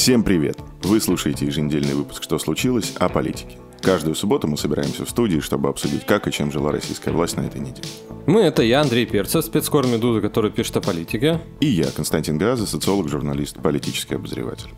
Всем привет! Вы слушаете еженедельный выпуск «Что случилось?» о политике. Каждую субботу мы собираемся в студии, чтобы обсудить, как и чем жила российская власть на этой неделе. Мы — это я, Андрей Перцев, спецкор «Медуза», который пишет о политике. И я, Константин Газа, социолог, журналист, политический обозреватель.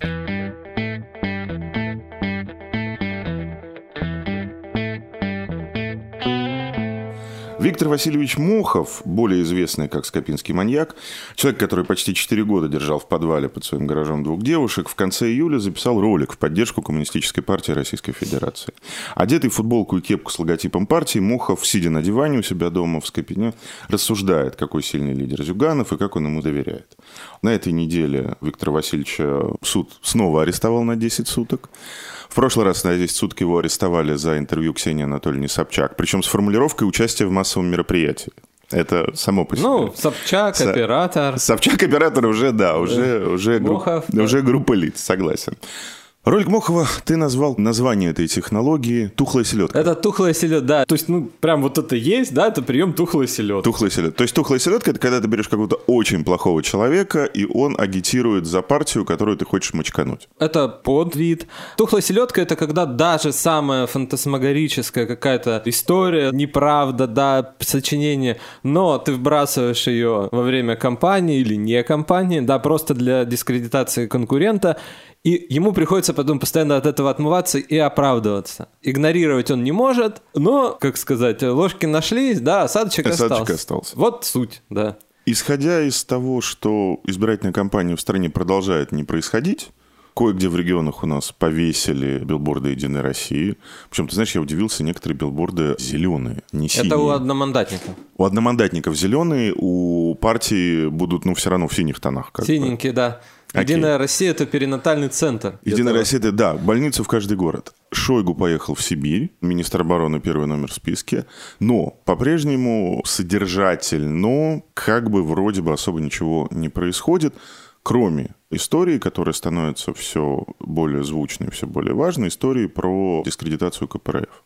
Виктор Васильевич Мохов, более известный как Скопинский маньяк, человек, который почти 4 года держал в подвале под своим гаражом двух девушек, в конце июля записал ролик в поддержку Коммунистической партии Российской Федерации. Одетый в футболку и кепку с логотипом партии, Мохов, сидя на диване у себя дома в Скопине, рассуждает, какой сильный лидер Зюганов и как он ему доверяет. На этой неделе Виктора Васильевича суд снова арестовал на 10 суток. В прошлый раз на 10 суток его арестовали за интервью Ксении Анатольевны Собчак, причем с формулировкой участия в массовом мероприятии. Это само по себе. Ну, Собчак, С... оператор. Собчак, оператор уже, да, уже, да. уже, групп, да. уже группа лиц, согласен. Ролик Мохова ты назвал название этой технологии «тухлая селедка». Это тухлая селедка, да. То есть, ну, прям вот это есть, да, это прием тухлой селедки. Тухлая селедка. То есть, тухлая селедка – это когда ты берешь какого-то очень плохого человека, и он агитирует за партию, которую ты хочешь мочкануть. Это подвид. Тухлая селедка – это когда даже самая фантасмагорическая какая-то история, неправда, да, сочинение, но ты вбрасываешь ее во время кампании или не кампании, да, просто для дискредитации конкурента, и ему приходится потом постоянно от этого отмываться и оправдываться. Игнорировать он не может, но, как сказать, ложки нашлись, да, осадочек, осадочек остался. остался. Вот суть, да. Исходя из того, что избирательная кампания в стране продолжает не происходить, Кое-где в регионах у нас повесили билборды «Единой России». Причем, ты знаешь, я удивился, некоторые билборды зеленые, не синие. Это у одномандатников. У одномандатников зеленые, у партии будут, ну, все равно в синих тонах. Синенькие, бы. да. Единая Россия – это перинатальный центр. Единая Россия – это, да, больницу в каждый город. Шойгу поехал в Сибирь, министр обороны первый номер в списке, но по-прежнему содержательно, как бы вроде бы особо ничего не происходит, кроме истории, которая становится все более звучной, все более важной, истории про дискредитацию КПРФ.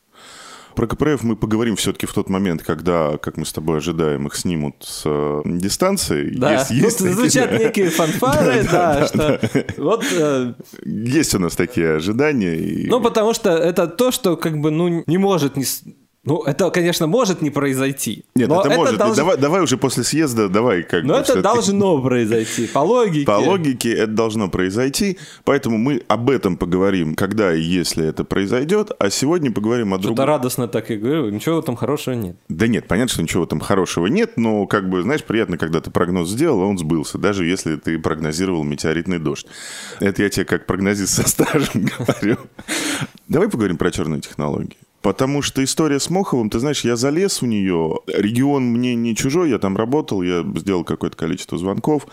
Про КПРФ мы поговорим все-таки в тот момент, когда, как мы с тобой ожидаем, их снимут с э, дистанции. Да, есть, есть тут такие... звучат некие фанфары, да, что вот... Э, есть у нас такие ожидания. Ну, потому что это то, что как бы, ну, не может не ну, это, конечно, может не произойти. Нет, это, это может. Долж... Давай, давай уже после съезда, давай как Но бы. это должно произойти, по логике. По логике это должно произойти, поэтому мы об этом поговорим, когда и если это произойдет, а сегодня поговорим о другом. Что-то радостно так и говорю, ничего там хорошего нет. Да нет, понятно, что ничего там хорошего нет, но как бы, знаешь, приятно, когда ты прогноз сделал, а он сбылся, даже если ты прогнозировал метеоритный дождь. Это я тебе как прогнозист со стажем говорю. Давай поговорим про черные технологии. Потому что история с Моховым, ты знаешь, я залез у нее. Регион мне не чужой, я там работал, я сделал какое-то количество звонков.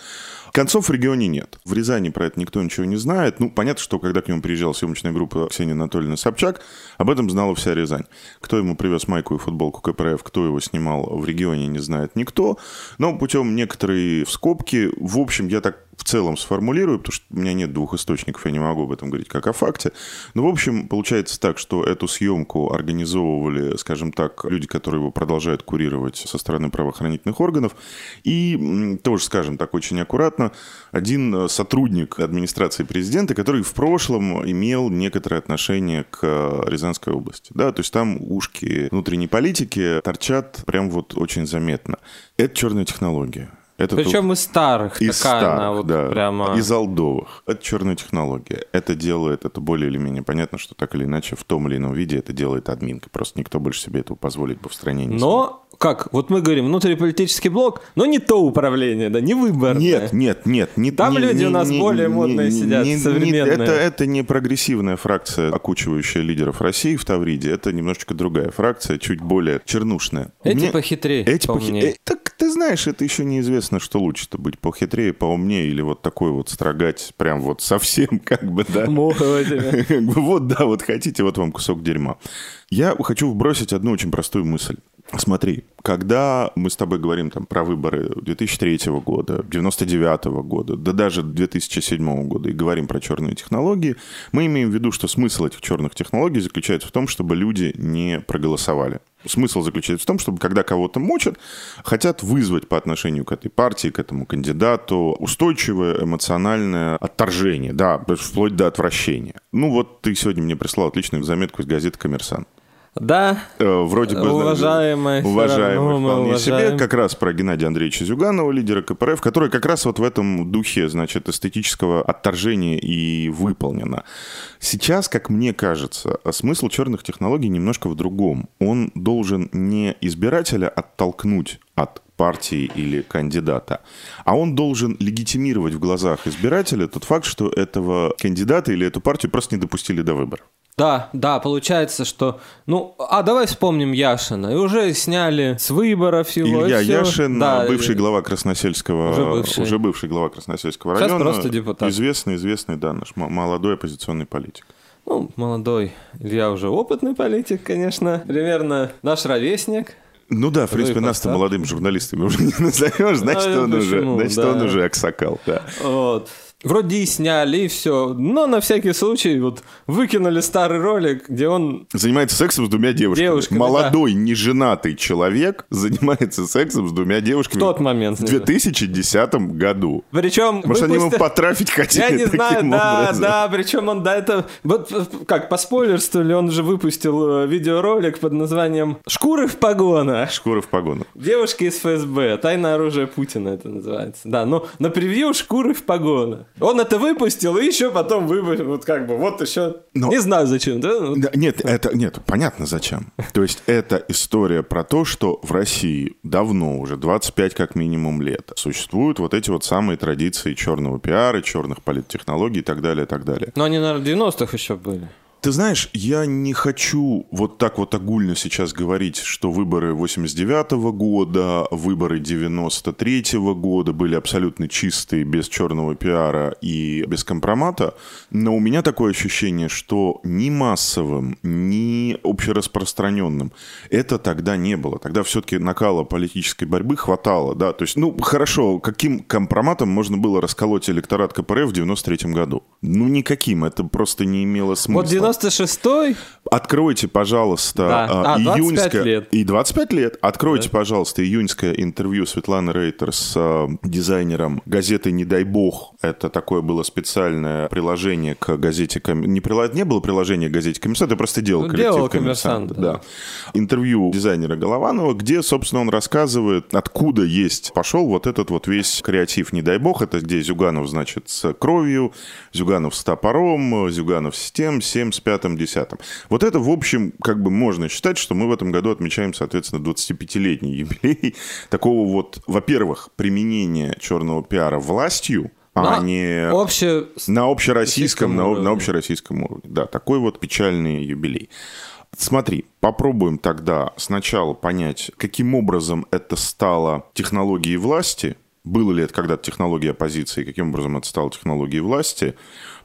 Концов в регионе нет. В Рязани про это никто ничего не знает. Ну, понятно, что когда к нему приезжала съемочная группа Ксении Анатольевны Собчак, об этом знала вся Рязань. Кто ему привез майку и футболку КПРФ, кто его снимал в регионе, не знает никто. Но путем некоторые скобки, в общем, я так в целом сформулирую, потому что у меня нет двух источников, я не могу об этом говорить как о факте. Но, в общем, получается так, что эту съемку организовывали, скажем так, люди, которые его продолжают курировать со стороны правоохранительных органов. И тоже, скажем так, очень аккуратно, один сотрудник администрации президента, который в прошлом имел некоторое отношение к Рязанской области. Да, то есть там ушки внутренней политики торчат прям вот очень заметно. Это черная технология. Это Причем тут... из старых, из такая старых, она вот да, прямо... Из олдовых. Это черная технология. Это делает, это более или менее понятно, что так или иначе в том или ином виде это делает админка. Просто никто больше себе этого позволить бы в стране не Но, смог. как, вот мы говорим, внутриполитический блок, но не то управление, да, не выборное. Нет, нет, нет. Не, Там не, люди не, у нас не, более не, модные не, сидят, не, современные. Не, это, это не прогрессивная фракция, окучивающая лидеров России в Тавриде. Это немножечко другая фракция, чуть более чернушная. Эти Мне... похитрее, Эти похитрее. Э, так Ты знаешь, это еще неизвестно, что лучше-то быть похитрее, поумнее или вот такой вот строгать прям вот совсем как бы, да. Как бы Вот, да, вот хотите, вот вам кусок дерьма. Я хочу вбросить одну очень простую мысль. Смотри, когда мы с тобой говорим там про выборы 2003 года, 99 года, да даже 2007 года и говорим про черные технологии, мы имеем в виду, что смысл этих черных технологий заключается в том, чтобы люди не проголосовали. Смысл заключается в том, чтобы когда кого-то мочат, хотят вызвать по отношению к этой партии, к этому кандидату устойчивое эмоциональное отторжение, да, вплоть до отвращения. Ну вот ты сегодня мне прислал отличную заметку из газеты «Коммерсант». Да, Э, вроде бы... Равно мы вполне уважаем. себе, как раз про Геннадия Андреевича Зюганова, лидера КПРФ, который как раз вот в этом духе, значит, эстетического отторжения и выполнено. Сейчас, как мне кажется, смысл черных технологий немножко в другом. Он должен не избирателя оттолкнуть от партии или кандидата, а он должен легитимировать в глазах избирателя тот факт, что этого кандидата или эту партию просто не допустили до выборов. Да, да, получается, что... Ну, а давай вспомним Яшина. И уже сняли с выборов его. Илья и всё. Яшин, Да, бывший и- глава Красносельского, Уже бывший. уже бывший глава Красносельского Сейчас района. просто депутат. Известный, известный, да, наш молодой оппозиционный политик. Ну, молодой. Илья уже опытный политик, конечно. Примерно наш ровесник. Ну да, в принципе, и нас-то молодыми журналистами уже не назовешь, значит, Ну, он уже, значит, да. он уже аксакал, да. Вот. Вроде и сняли, и все. Но на всякий случай вот выкинули старый ролик, где он... Занимается сексом с двумя девушками. Девушками, Молодой, неженатый человек занимается сексом с двумя девушками. В тот момент. В 2010 году. Причем... Может, они ему выпусти- потрафить хотели Я не знаю, да, образом? да, причем он до этого... Вот как, по спойлерству он же выпустил э, видеоролик под названием «Шкуры в погонах». Шкура в погонах. Девушки из ФСБ. Тайное оружие Путина это называется. Да, но на превью шкуры в погонах. Он это выпустил, и еще потом выпустил. Вот как бы, вот еще... Но- Не знаю зачем, да? Вот. Да, нет, это нет, понятно зачем. То есть это история про то, что в России давно, уже 25 как минимум лет, существуют вот эти вот самые традиции черного пиара, черных политтехнологий и так далее, и так далее. Но они, наверное, в 90-х еще были. Ты знаешь, я не хочу вот так вот огульно сейчас говорить, что выборы 89 года, выборы 93 года были абсолютно чистые, без черного пиара и без компромата, но у меня такое ощущение, что ни массовым, ни общераспространенным это тогда не было. Тогда все-таки накала политической борьбы хватало, да, то есть, ну, хорошо, каким компроматом можно было расколоть электорат КПРФ в 93 году? Ну, никаким, это просто не имело смысла. Вот 96-й, Откройте, пожалуйста, Да. а, А, 25 июньское... лет. И 25 лет. Откройте, пожалуйста, июньское интервью Светланы Рейтер с а, дизайнером газеты «Не дай бог». Это такое было специальное приложение к газете... «Ком- Не, прила- не было приложения к газете «Коммерсант», я просто делал Ну, коллектив делал «Коммерсант». «Коммерсант», да. Интервью дизайнера Голованова, где, собственно, он рассказывает, откуда есть... Пошел вот этот вот весь креатив «Не дай бог». Это где Зюганов, значит, с кровью, Зюганов с топором, Зюганов с тем, 7 с пятым, десятым. Вот это, в общем, как бы можно считать, что мы в этом году отмечаем, соответственно, 25-летний юбилей такого вот, во-первых, применения черного пиара властью, а На не обще... на общероссийском, на, уровне. на общероссийском уровне. Да, такой вот печальный юбилей. Смотри, попробуем тогда сначала понять, каким образом это стало технологией власти, было ли это когда-то технология оппозиции, каким образом это стало технологией власти.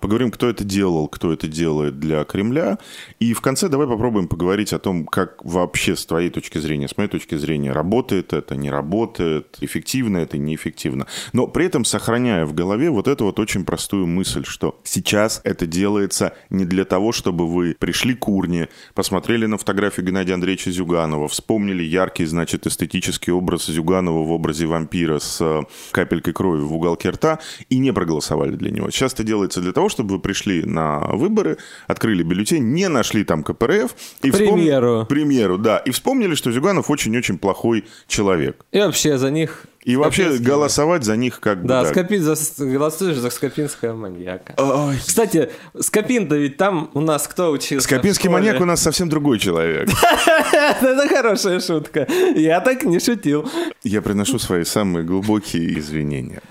Поговорим, кто это делал, кто это делает для Кремля. И в конце давай попробуем поговорить о том, как вообще с твоей точки зрения, с моей точки зрения, работает это, не работает, эффективно это, неэффективно. Но при этом сохраняя в голове вот эту вот очень простую мысль, что сейчас это делается не для того, чтобы вы пришли к урне, посмотрели на фотографию Геннадия Андреевича Зюганова, вспомнили яркий, значит, эстетический образ Зюганова в образе вампира с э, капелькой крови в уголке рта и не проголосовали для него. Сейчас это делается для того, чтобы вы пришли на выборы, открыли бюллетень, не нашли там КПРФ. И К примеру. К примеру, да. И вспомнили, что Зюганов очень-очень плохой человек. И вообще за них... И вообще Скопинский. голосовать за них как бы... Да, да. Скопин, за, голосуешь за Скопинского маньяка. Ой, Кстати, Скопин-то ведь там у нас кто учился? Скопинский маньяк у нас совсем другой человек. Это хорошая шутка. Я так не шутил. Я приношу свои самые глубокие извинения.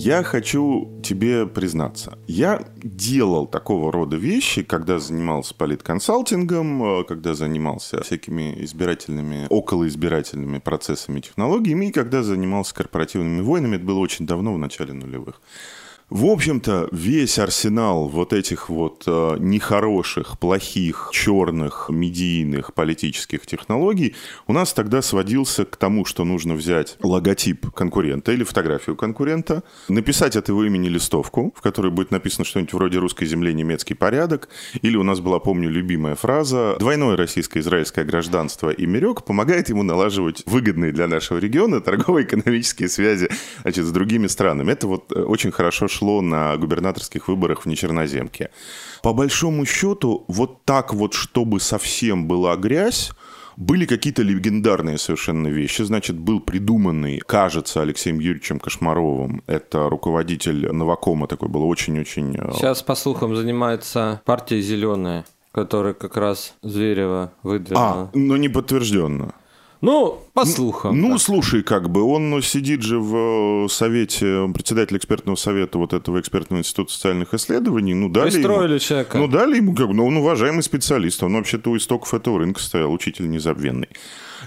Я хочу тебе признаться. Я делал такого рода вещи, когда занимался политконсалтингом, э, когда занимался всякими избирательными, околоизбирательными процессами, технологиями, и когда занимался корпоративными войнами. Это было очень давно, в начале нулевых. В общем-то, весь арсенал вот этих вот э, нехороших, плохих, черных, медийных политических технологий у нас тогда сводился к тому, что нужно взять логотип конкурента или фотографию конкурента, написать от его имени листовку, в которой будет написано что-нибудь вроде «Русской земле немецкий порядок», или у нас была, помню, любимая фраза «Двойное российско-израильское гражданство и Мирек помогает ему налаживать выгодные для нашего региона торгово-экономические связи значит, с другими странами». Это вот э, очень хорошо шло на губернаторских выборах в Нечерноземке. По большому счету, вот так вот, чтобы совсем была грязь, были какие-то легендарные совершенно вещи. Значит, был придуманный, кажется, Алексеем Юрьевичем Кошмаровым. Это руководитель Новакома такой был очень-очень... Э, Сейчас, по слухам, занимается партия «Зеленая», которая как раз Зверева выдвинула. А, но не подтвержденно. Ну, по слухам. Ну, так. слушай, как бы он сидит же в э, совете, председатель экспертного совета вот этого экспертного института социальных исследований. Ну, дали Пристроили ему, человека. Ну, дали ему, как бы, ну, он уважаемый специалист. Он вообще-то у истоков этого рынка стоял, учитель незабвенный.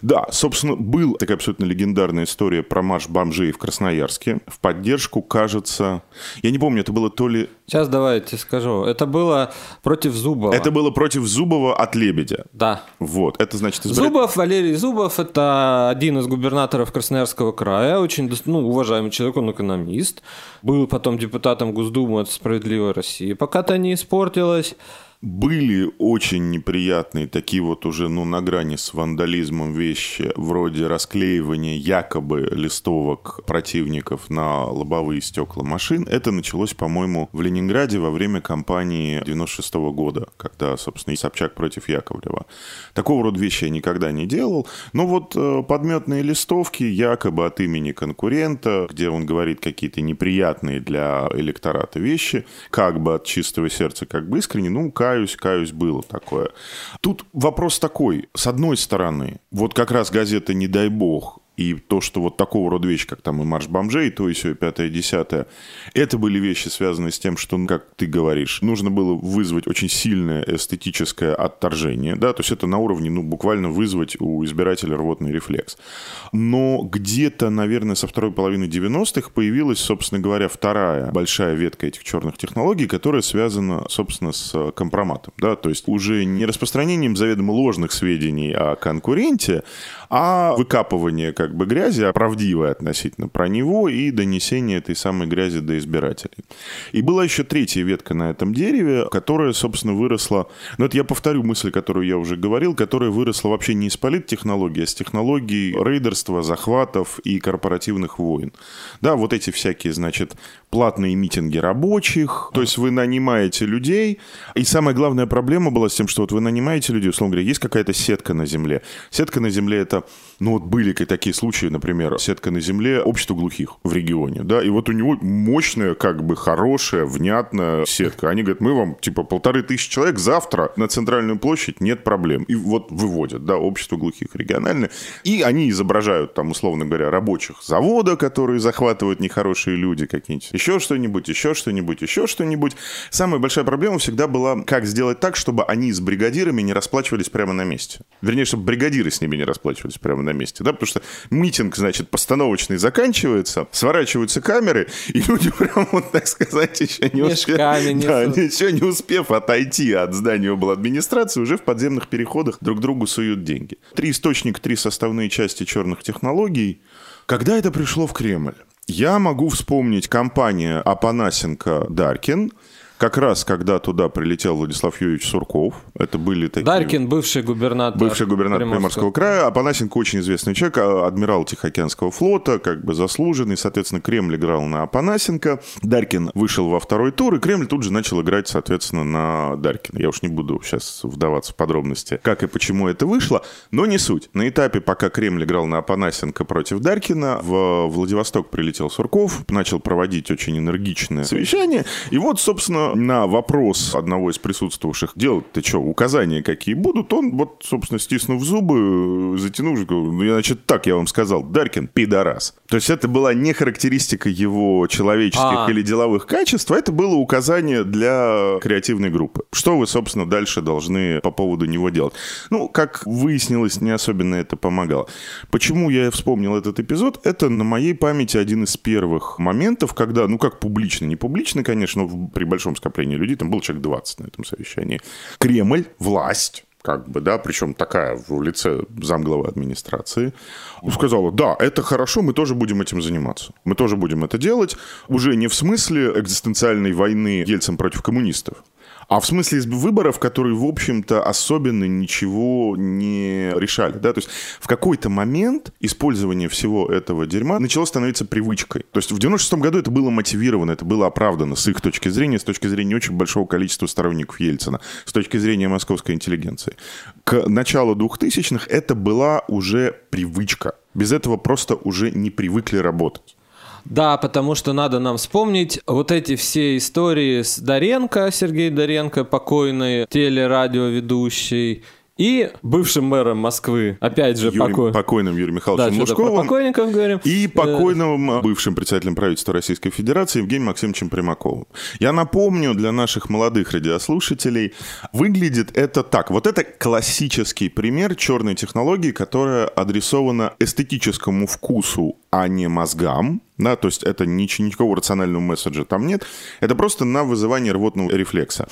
Да, собственно, была такая абсолютно легендарная история про марш бомжей в Красноярске. В поддержку, кажется... Я не помню, это было то ли... Сейчас давайте скажу. Это было против Зубова. Это было против Зубова от Лебедя. Да. Вот, это значит... избирать- Зубов, Валерий Зубов, это один из губернаторов Красноярского края, очень ну, уважаемый человек, он экономист. Был потом депутатом Госдумы от «Справедливой России». Пока-то не испортилось. Были очень неприятные, такие вот уже, ну, на грани с вандализмом вещи, вроде расклеивания якобы листовок противников на лобовые стекла машин. Это началось, по-моему, в Ленинграде во время кампании 96 года, когда, собственно, и Собчак против Яковлева. Такого рода вещи я никогда не делал. Но вот э, подметные листовки якобы от имени конкурента, где он говорит какие-то неприятные для электората вещи, как бы от чистого сердца, как бы искренне, ну, каюсь, каюсь, было такое. Тут вопрос такой. С одной стороны, вот как раз газета «Не дай бог» и то, что вот такого рода вещи, как там и марш бомжей, и то и все, пятое, десятое, это были вещи, связанные с тем, что, ну, как ты говоришь, нужно было вызвать очень сильное эстетическое отторжение, да, то есть это на уровне, ну, буквально вызвать у избирателя рвотный рефлекс. Но где-то, наверное, со второй половины 90-х появилась, собственно говоря, вторая большая ветка этих черных технологий, которая связана, собственно, с компроматом, да, то есть уже не распространением заведомо ложных сведений о конкуренте, а выкапывание как бы грязи, а правдивое относительно про него и донесение этой самой грязи до избирателей. И была еще третья ветка на этом дереве, которая, собственно, выросла, ну это я повторю мысль, которую я уже говорил, которая выросла вообще не из политтехнологий, а с технологий рейдерства, захватов и корпоративных войн. Да, вот эти всякие, значит, платные митинги рабочих, то есть вы нанимаете людей, и самая главная проблема была с тем, что вот вы нанимаете людей, условно говоря, есть какая-то сетка на земле. Сетка на земле это, ну вот были такие случаи, например, сетка на земле общество глухих в регионе, да, и вот у него мощная, как бы хорошая, внятная сетка. Они говорят, мы вам, типа, полторы тысячи человек завтра на центральную площадь, нет проблем. И вот выводят, да, общество глухих региональное. И они изображают там, условно говоря, рабочих завода, которые захватывают нехорошие люди какие-нибудь, еще что-нибудь, еще что-нибудь, еще что-нибудь. Самая большая проблема всегда была, как сделать так, чтобы они с бригадирами не расплачивались прямо на месте. Вернее, чтобы бригадиры с ними не расплачивались прямо на месте, да, потому что митинг, значит, постановочный заканчивается, сворачиваются камеры, и люди прямо, вот, так сказать, еще не успев, да, еще не успев отойти от здания обл. администрации, уже в подземных переходах друг другу суют деньги. Три источника, три составные части черных технологий. Когда это пришло в Кремль? Я могу вспомнить компания Апанасенко-Даркин, как раз когда туда прилетел Владислав Юрьевич Сурков. Это были такие... Даркин, бывший губернатор. Бывший губернатор Приморского края. Апанасенко очень известный человек, а- адмирал Тихоокеанского флота, как бы заслуженный. Соответственно, Кремль играл на Апанасенко. Даркин вышел во второй тур, и Кремль тут же начал играть, соответственно, на Даркина. Я уж не буду сейчас вдаваться в подробности, как и почему это вышло, но не суть. На этапе, пока Кремль играл на Апанасенко против Даркина, в Владивосток прилетел Сурков, начал проводить очень энергичное совещание. И вот, собственно, собственно, на вопрос одного из присутствовавших, делать-то что, указания какие будут, он вот, собственно, стиснув зубы, затянув, ну, значит, так я вам сказал, Даркин, пидорас. То есть это была не характеристика его человеческих а. или деловых качеств, а это было указание для креативной группы. Что вы, собственно, дальше должны по поводу него делать? Ну, как выяснилось, не особенно это помогало. Почему я вспомнил этот эпизод? Это на моей памяти один из первых моментов, когда, ну, как публично, не публично, конечно, но при большом скоплении людей, там был человек 20 на этом совещании. Кремль, власть, как бы, да, причем такая в лице замглавы администрации, сказала, да, это хорошо, мы тоже будем этим заниматься. Мы тоже будем это делать, уже не в смысле экзистенциальной войны Ельцин против коммунистов, а в смысле выборов, которые, в общем-то, особенно ничего не решали. Да? То есть в какой-то момент использование всего этого дерьма начало становиться привычкой. То есть в 96 году это было мотивировано, это было оправдано с их точки зрения, с точки зрения очень большого количества сторонников Ельцина, с точки зрения московской интеллигенции. К началу 2000-х это была уже привычка. Без этого просто уже не привыкли работать. Да, потому что надо нам вспомнить вот эти все истории с Доренко, Сергей Доренко, покойный телерадиоведущий, и бывшим мэром Москвы, опять же, Юрий, покой... покойным Юрием Михайловичем да, Лужковым. покойников говорим. И покойным э... бывшим председателем правительства Российской Федерации Евгением Максимовичем Примаковым. Я напомню для наших молодых радиослушателей, выглядит это так. Вот это классический пример черной технологии, которая адресована эстетическому вкусу, а не мозгам. Да, то есть это ничего, никакого рационального месседжа там нет. Это просто на вызывание рвотного рефлекса.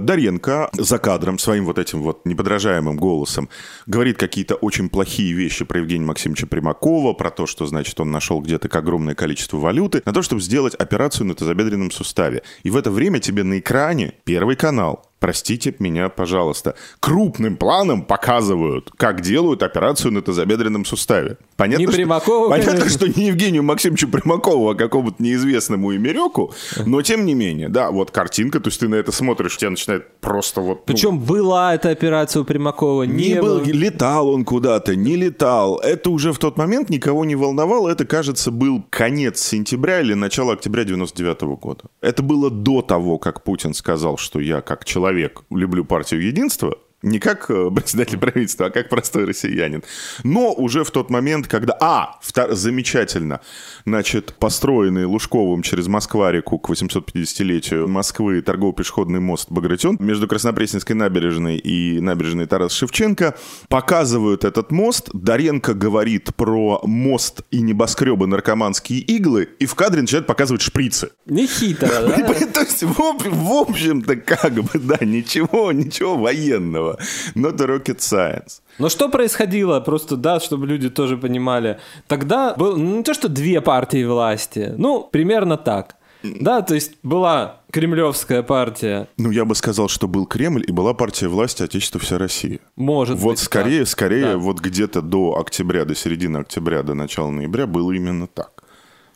Даренко за кадром своим вот этим вот неподражаемым голосом говорит какие-то очень плохие вещи про Евгения Максимовича Примакова, про то, что, значит, он нашел где-то огромное количество валюты, на то, чтобы сделать операцию на тазобедренном суставе. И в это время тебе на экране Первый канал простите меня, пожалуйста, крупным планом показывают, как делают операцию на тазобедренном суставе. Понятно, не Примакова, Понятно, конечно. что не Евгению Максимовичу Примакову, а какому-то неизвестному имереку, но тем не менее, да, вот картинка, то есть ты на это смотришь, тебя начинает просто вот... Ну, Причем была эта операция у Примакова, не, не был, летал он куда-то, не летал. Это уже в тот момент никого не волновало, это, кажется, был конец сентября или начало октября 99 -го года. Это было до того, как Путин сказал, что я как человек человек, люблю партию единства, не как э, председатель правительства, а как простой россиянин. Но уже в тот момент, когда... А, втор... замечательно. Значит, построенный Лужковым через Москва-реку к 850-летию Москвы торгово-пешеходный мост Багратион между Краснопресненской набережной и набережной Тарас Шевченко показывают этот мост. Даренко говорит про мост и небоскребы наркоманские иглы, и в кадре начинает показывать шприцы. Не хитро, да? То есть, в общем-то, как бы, да, ничего, ничего военного. Но это rocket science. Но что происходило, просто, да, чтобы люди тоже понимали. Тогда было ну, не то, что две партии власти, ну, примерно так. Да, то есть была кремлевская партия. Ну, я бы сказал, что был Кремль и была партия власти Отечества вся Россия. Может вот быть. скорее, так. скорее, да. вот где-то до октября, до середины октября, до начала ноября было именно так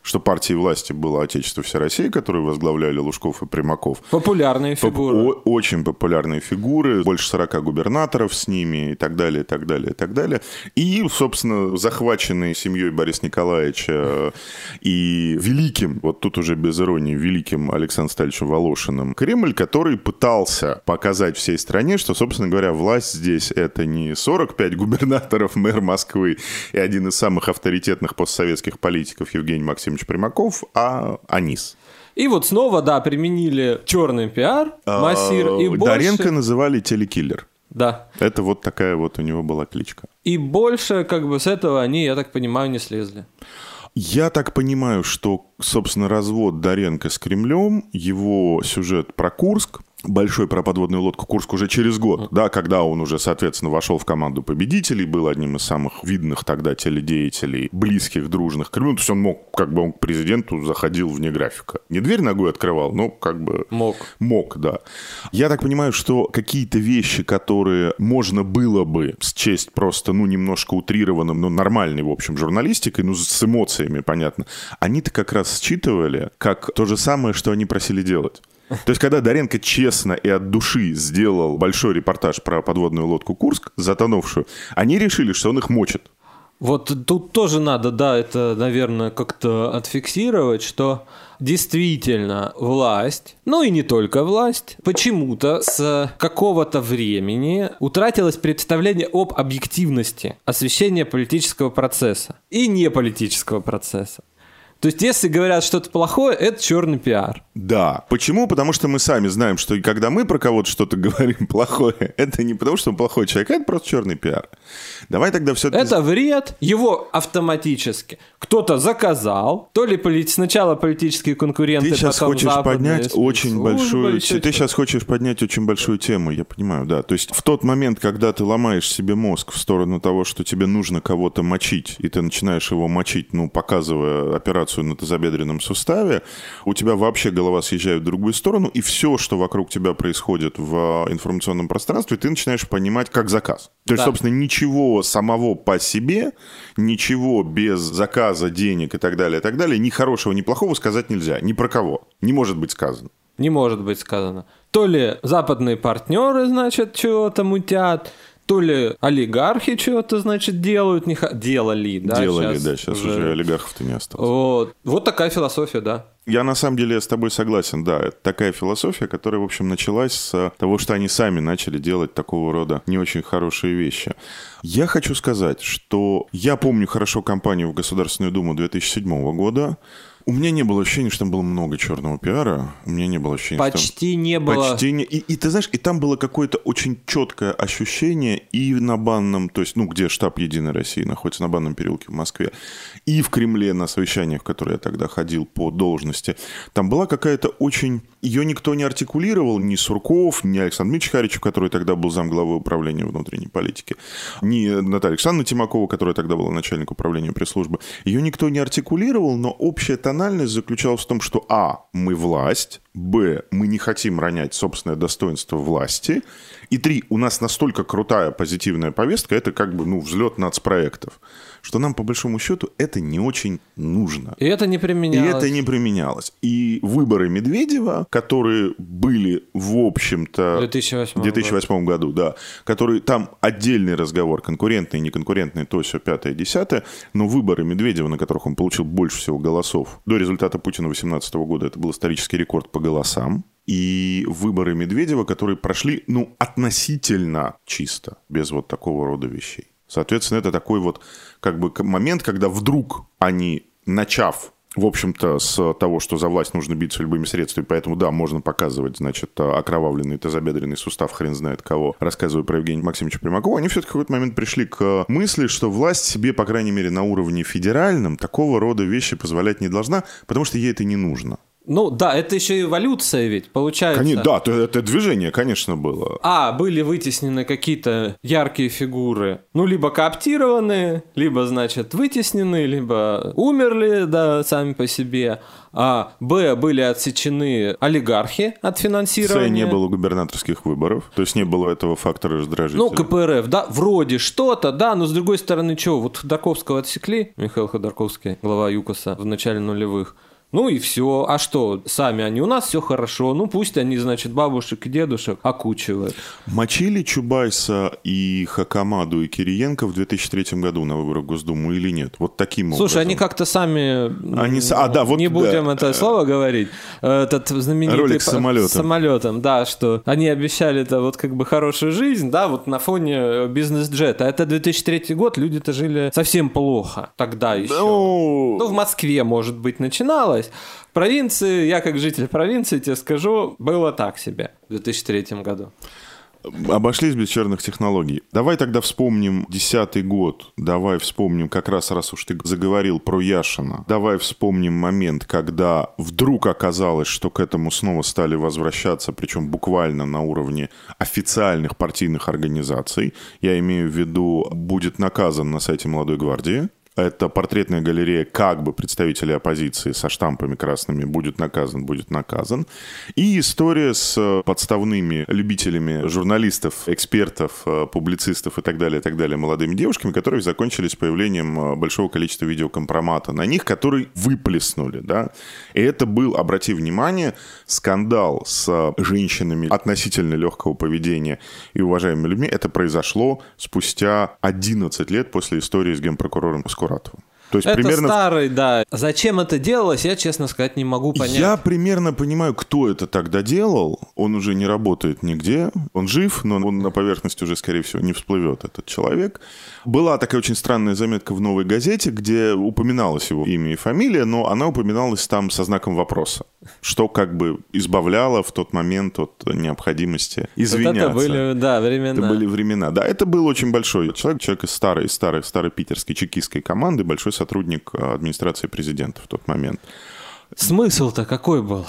что партией власти было Отечество Вся Россия, которую возглавляли Лужков и Примаков. Популярные фигуры. О- очень популярные фигуры, больше 40 губернаторов с ними и так далее, и так далее, и так далее. И, собственно, захваченный семьей Бориса Николаевича и великим, вот тут уже без иронии, великим Александром Стальевичем Волошиным, Кремль, который пытался показать всей стране, что, собственно говоря, власть здесь это не 45 губернаторов, мэр Москвы и один из самых авторитетных постсоветских политиков Евгений Максимович Максимович Примаков, а Анис. И вот снова, да, применили черный пиар, а, массир, и больше... Даренко называли телекиллер. Да. Это вот такая вот у него была кличка. И больше, как бы, с этого они, я так понимаю, не слезли. Я так понимаю, что, собственно, развод Даренко с Кремлем, его сюжет про Курск, большой про подводную лодку Курск уже через год, да, когда он уже, соответственно, вошел в команду победителей, был одним из самых видных тогда теледеятелей, близких, дружных к Кремлю. То есть он мог, как бы он к президенту заходил вне графика. Не дверь ногой открывал, но как бы... Мог. Мог, да. Я так понимаю, что какие-то вещи, которые можно было бы счесть просто, ну, немножко утрированным, но нормальной, в общем, журналистикой, ну, с эмоциями, понятно, они-то как раз считывали как то же самое, что они просили делать. То есть, когда Доренко честно и от души сделал большой репортаж про подводную лодку «Курск», затонувшую, они решили, что он их мочит. Вот тут тоже надо, да, это, наверное, как-то отфиксировать, что действительно власть, ну и не только власть, почему-то с какого-то времени утратилось представление об объективности освещения политического процесса и не политического процесса. То есть, если говорят что-то плохое, это черный пиар. Да. Почему? Потому что мы сами знаем, что когда мы про кого-то что-то говорим плохое, это не потому, что он плохой человек, а это просто черный пиар. Давай тогда все-таки... Это вред, его автоматически кто-то заказал, то ли полит... сначала политические конкуренты, Ты сейчас хочешь поднять очень службы, большую... Ты сейчас хочешь поднять очень большую тему, я понимаю, да. То есть в тот момент, когда ты ломаешь себе мозг в сторону того, что тебе нужно кого-то мочить, и ты начинаешь его мочить, ну, показывая операцию на тазобедренном суставе, у тебя вообще голова съезжает в другую сторону, и все, что вокруг тебя происходит в информационном пространстве, ты начинаешь понимать как заказ. То есть, да. собственно, ничего самого по себе, ничего без заказа, денег и так далее, и так далее, ни хорошего, ни плохого сказать нельзя. Ни про кого. Не может быть сказано. Не может быть сказано. То ли западные партнеры, значит, чего-то мутят, то ли олигархи что-то, значит, делают, не х... делали, да? Делали, сейчас да, сейчас уже, уже олигархов-то не осталось. Вот. вот такая философия, да. Я на самом деле с тобой согласен, да. Это такая философия, которая, в общем, началась с того, что они сами начали делать такого рода не очень хорошие вещи. Я хочу сказать, что я помню хорошо кампанию в Государственную Думу 2007 года. У меня не было ощущения, что там было много черного пиара. У меня не было ощущения, Почти что там... не было. Почти не... И, и ты знаешь, и там было какое-то очень четкое ощущение и на банном, то есть, ну, где штаб Единой России находится, на банном переулке в Москве, и в Кремле на совещаниях, в которые я тогда ходил по должности. Там была какая-то очень... Ее никто не артикулировал, ни Сурков, ни Александр Дмитриевич Харичев, который тогда был замглавы управления внутренней политики, ни Наталья Александровна Тимакова, которая тогда была начальник управления пресс-службы. Ее никто не артикулировал, но общая тональность заключалась в том, что а. мы власть, б. мы не хотим ронять собственное достоинство власти, и три. у нас настолько крутая позитивная повестка, это как бы ну, взлет нацпроектов что нам, по большому счету, это не очень нужно. И это не применялось. И это не применялось. И выборы Медведева, которые были, в общем-то... В 2008, 2008 году, да. Которые там отдельный разговор, конкурентный, неконкурентный, то все пятое, десятое. Но выборы Медведева, на которых он получил больше всего голосов, до результата Путина 2018 года, это был исторический рекорд по голосам и выборы Медведева, которые прошли, ну, относительно чисто, без вот такого рода вещей. Соответственно, это такой вот как бы момент, когда вдруг они, начав в общем-то, с того, что за власть нужно биться любыми средствами, поэтому, да, можно показывать, значит, окровавленный тазобедренный сустав, хрен знает кого, рассказывая про Евгения Максимовича Примакова, они все-таки в какой-то момент пришли к мысли, что власть себе, по крайней мере, на уровне федеральном, такого рода вещи позволять не должна, потому что ей это не нужно. Ну да, это еще эволюция ведь, получается. Конечно, да, это движение, конечно, было. А, были вытеснены какие-то яркие фигуры, ну, либо кооптированные, либо, значит, вытеснены, либо умерли, да, сами по себе. А, Б, были отсечены олигархи от финансирования. С, не было губернаторских выборов, то есть не было этого фактора раздражителя. Ну, КПРФ, да, вроде что-то, да, но с другой стороны, что, вот Ходорковского отсекли, Михаил Ходорковский, глава ЮКОСа в начале нулевых, ну и все. А что, сами они, у нас все хорошо. Ну пусть они, значит, бабушек и дедушек окучивают. Мочили Чубайса и Хакамаду и Кириенко в 2003 году на выборах в Госдуму или нет? Вот таким Слушай, образом. они как-то сами... Они... А, да, вот, не будем да. это слово говорить. Этот знаменитый... Ролик с самолетом. самолетом, да, что они обещали это вот как бы хорошую жизнь, да, вот на фоне бизнес-джета. А это 2003 год, люди-то жили совсем плохо тогда еще. Ну, ну в Москве, может быть, начиналось началось. В провинции, я как житель провинции тебе скажу, было так себе в 2003 году. Обошлись без черных технологий. Давай тогда вспомним десятый год. Давай вспомним, как раз раз уж ты заговорил про Яшина. Давай вспомним момент, когда вдруг оказалось, что к этому снова стали возвращаться, причем буквально на уровне официальных партийных организаций. Я имею в виду, будет наказан на сайте Молодой гвардии Это портретная галерея как бы представителей оппозиции со штампами красными «будет наказан, будет наказан». И история с подставными любителями журналистов, экспертов, э, публицистов и так далее, и так далее, молодыми девушками, которые закончились появлением э, большого количества видеокомпромата на них, которые выплеснули, да. И это был, обрати внимание, скандал с женщинами относительно легкого поведения и уважаемыми людьми. Это произошло спустя 11 лет после истории с генпрокурором prokuratu. То есть это примерно... старый, да. Зачем это делалось, я, честно сказать, не могу понять. Я примерно понимаю, кто это тогда делал. Он уже не работает нигде. Он жив, но он на поверхности уже, скорее всего, не всплывет, этот человек. Была такая очень странная заметка в «Новой газете», где упоминалось его имя и фамилия, но она упоминалась там со знаком вопроса, что как бы избавляло в тот момент от необходимости извиняться. Вот это были, да, времена. Это были времена. Да, это был очень большой человек, человек из старой, старой, старой питерской чекистской команды, большой сотрудник администрации президента в тот момент. Смысл-то какой был?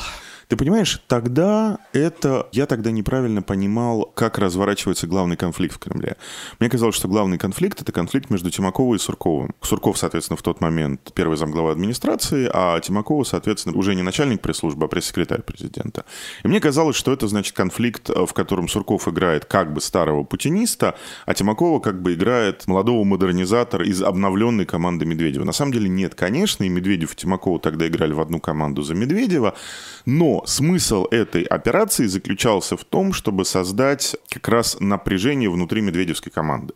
Ты понимаешь, тогда это... Я тогда неправильно понимал, как разворачивается главный конфликт в Кремле. Мне казалось, что главный конфликт — это конфликт между Тимаковым и Сурковым. Сурков, соответственно, в тот момент первый замглава администрации, а Тимакова, соответственно, уже не начальник пресс-службы, а пресс-секретарь президента. И мне казалось, что это, значит, конфликт, в котором Сурков играет как бы старого путиниста, а Тимакова как бы играет молодого модернизатора из обновленной команды Медведева. На самом деле нет, конечно, и Медведев и Тимакова тогда играли в одну команду за Медведева, но смысл этой операции заключался в том, чтобы создать как раз напряжение внутри медведевской команды.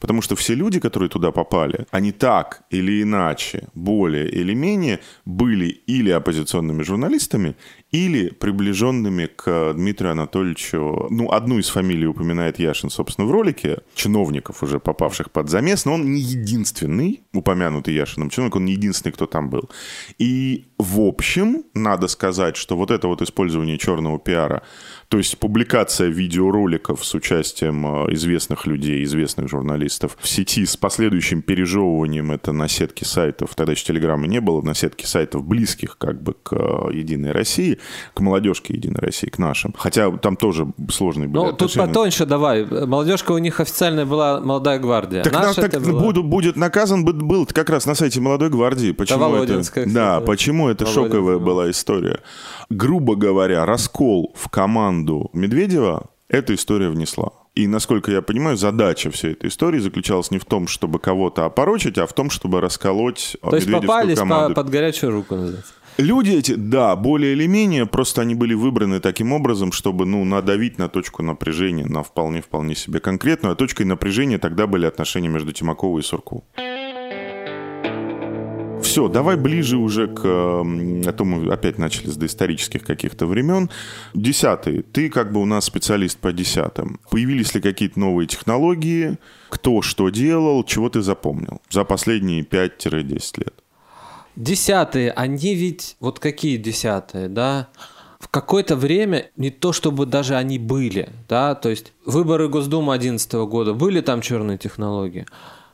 Потому что все люди, которые туда попали, они так или иначе, более или менее, были или оппозиционными журналистами, или приближенными к Дмитрию Анатольевичу. Ну, одну из фамилий упоминает Яшин, собственно, в ролике, чиновников, уже попавших под замес, но он не единственный, упомянутый Яшином чиновник, он не единственный, кто там был. И, в общем, надо сказать, что вот это вот использование черного пиара то есть публикация видеороликов с участием э, известных людей, известных журналистов в сети с последующим пережевыванием это на сетке сайтов, тогда еще Телеграма не было, на сетке сайтов близких как бы к э, Единой России, к молодежке Единой России, к нашим. Хотя там тоже сложные были Ну, отношения. тут потоньше давай. Молодежка у них официальная была «Молодая гвардия». Так, Наша так была... будет, будет наказан, был как раз на сайте «Молодой гвардии». Почему это, да, почему это шоковая была история? Грубо говоря, раскол в команду команду Медведева эта история внесла. И, насколько я понимаю, задача всей этой истории заключалась не в том, чтобы кого-то опорочить, а в том, чтобы расколоть То есть попались команду. По, под горячую руку, называется. Люди эти, да, более или менее, просто они были выбраны таким образом, чтобы, ну, надавить на точку напряжения, на вполне-вполне себе конкретную, а точкой напряжения тогда были отношения между Тимаковой и Сурковым. Все, давай ближе уже к... А то мы опять начали с доисторических каких-то времен. Десятый. Ты как бы у нас специалист по десятым. Появились ли какие-то новые технологии? Кто что делал? Чего ты запомнил за последние 5-10 лет? Десятые, они ведь... Вот какие десятые, да? в какое-то время не то чтобы даже они были, да, то есть выборы Госдумы 2011 года, были там черные технологии,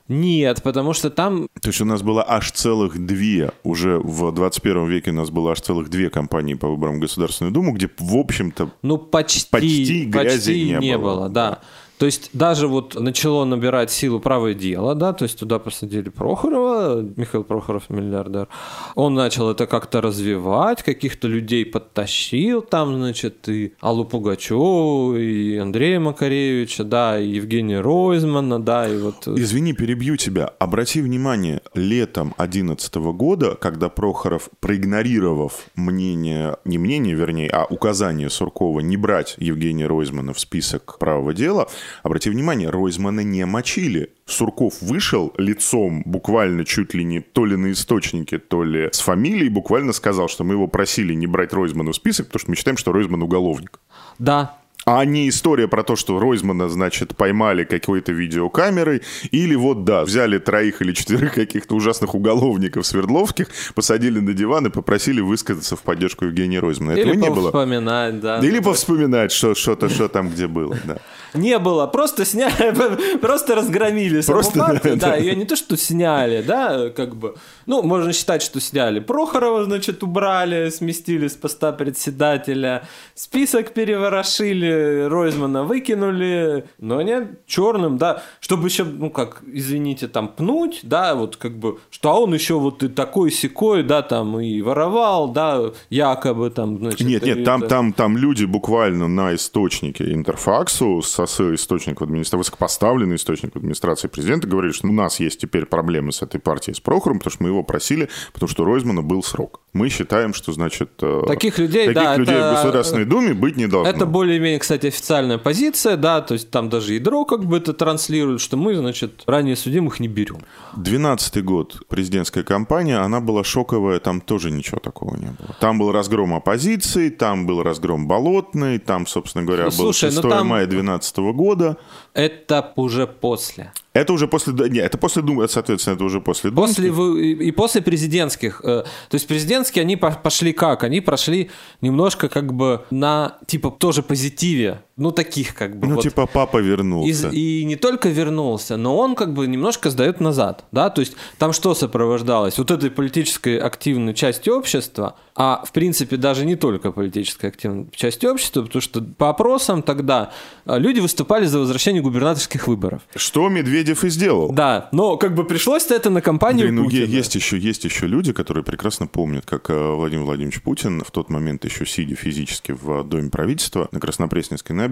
нет, потому что там... То есть у нас было аж целых две, уже в 21 веке у нас было аж целых две компании по выборам в Государственную Думу, где, в общем-то, ну, почти, почти грязи почти не, не было. было да. То есть даже вот начало набирать силу правое дело, да, то есть туда посадили Прохорова, Михаил Прохоров, миллиардер. Он начал это как-то развивать, каких-то людей подтащил там, значит, и Аллу Пугачеву, и Андрея Макаревича, да, и Евгения Ройзмана, да, и вот... Извини, перебью тебя. Обрати внимание, летом 2011 года, когда Прохоров, проигнорировав мнение, не мнение, вернее, а указание Суркова не брать Евгения Ройзмана в список правого дела, Обрати внимание, Ройзмана не мочили. Сурков вышел лицом буквально чуть ли не то ли на источнике, то ли с фамилией, буквально сказал, что мы его просили не брать Ройзмана в список, потому что мы считаем, что Ройзман уголовник. Да, а не история про то, что Ройзмана, значит, поймали какой-то видеокамерой, или вот, да, взяли троих или четверых каких-то ужасных уголовников Свердловских, посадили на диван и попросили высказаться в поддержку Евгения Ройзмана. Этого или не было. повспоминать, да. Или повспоминать что-то, что там где было, да. Не было, просто сняли, просто разгромили просто. Да, ее не то, что сняли, да, как бы, ну, можно считать, что сняли. Прохорова, значит, убрали, сместили с поста председателя, список переворошили, Ройзмана выкинули, но не черным, да, чтобы еще, ну как, извините, там пнуть, да, вот как бы, что а он еще вот и такой секой, да, там и воровал, да, якобы там, значит. Нет, нет, там, это... там, там люди буквально на источнике Интерфаксу, со источник в администрации, высокопоставленный источник в администрации президента говорит, что у нас есть теперь проблемы с этой партией, с Прохором, потому что мы его просили, потому что Ройзмана был срок. Мы считаем, что, значит, э, таких людей, таких да, людей это, в Государственной Думе быть не должно. Это более-менее, кстати, официальная позиция, да, то есть там даже ядро как бы это транслирует, что мы, значит, ранее судимых не берем. 12 год президентская кампания, она была шоковая, там тоже ничего такого не было. Там был разгром оппозиции, там был разгром болотный, там, собственно говоря, Слушай, был 6 ну там... мая 2012 года. Это уже после. Это уже после... Нет, это после Думы, соответственно, это уже после Думы. После, и после президентских. Э, то есть президентские, они пошли как? Они прошли немножко как бы на, типа, тоже позитиве. Ну, таких как бы. Ну, вот. типа, папа вернулся. И, и не только вернулся, но он как бы немножко сдает назад, да? То есть там что сопровождалось? Вот этой политической активной части общества, а в принципе даже не только политической активной части общества, потому что по опросам тогда э, люди выступали за возвращение губернаторских выборов. Что Медведев и сделал. Да, но как бы пришлось это на компанию Андрей, ну, Путина. Есть еще, есть еще люди, которые прекрасно помнят, как э, Владимир Владимирович Путин в тот момент еще сидя физически в Доме правительства на Краснопресненской набережной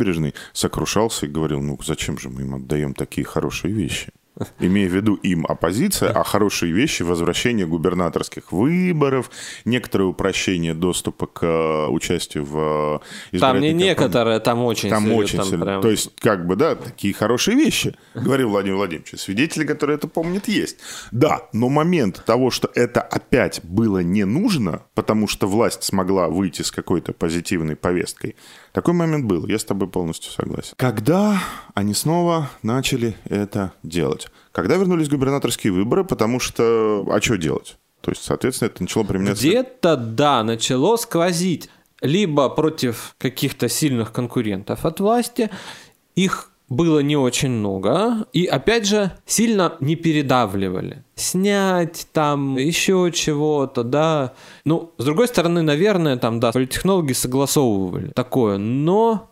сокрушался и говорил, ну зачем же мы им отдаем такие хорошие вещи? Имея в виду им оппозиция, а хорошие вещи, возвращение губернаторских выборов, некоторое упрощение доступа к э, участию в избирательной Там не некоторые, там очень Там сильно, очень там сильно. Прям... То есть, как бы, да, такие хорошие вещи, говорил Владимир Владимирович. Свидетели, которые это помнят, есть. Да, но момент того, что это опять было не нужно, потому что власть смогла выйти с какой-то позитивной повесткой, такой момент был, я с тобой полностью согласен. Когда они снова начали это делать? Когда вернулись губернаторские выборы, потому что... А что делать? То есть, соответственно, это начало применяться... Где-то, да, начало сквозить. Либо против каких-то сильных конкурентов от власти, их было не очень много. И опять же, сильно не передавливали. Снять там еще чего-то, да. Ну, с другой стороны, наверное, там, да, политтехнологи согласовывали такое. Но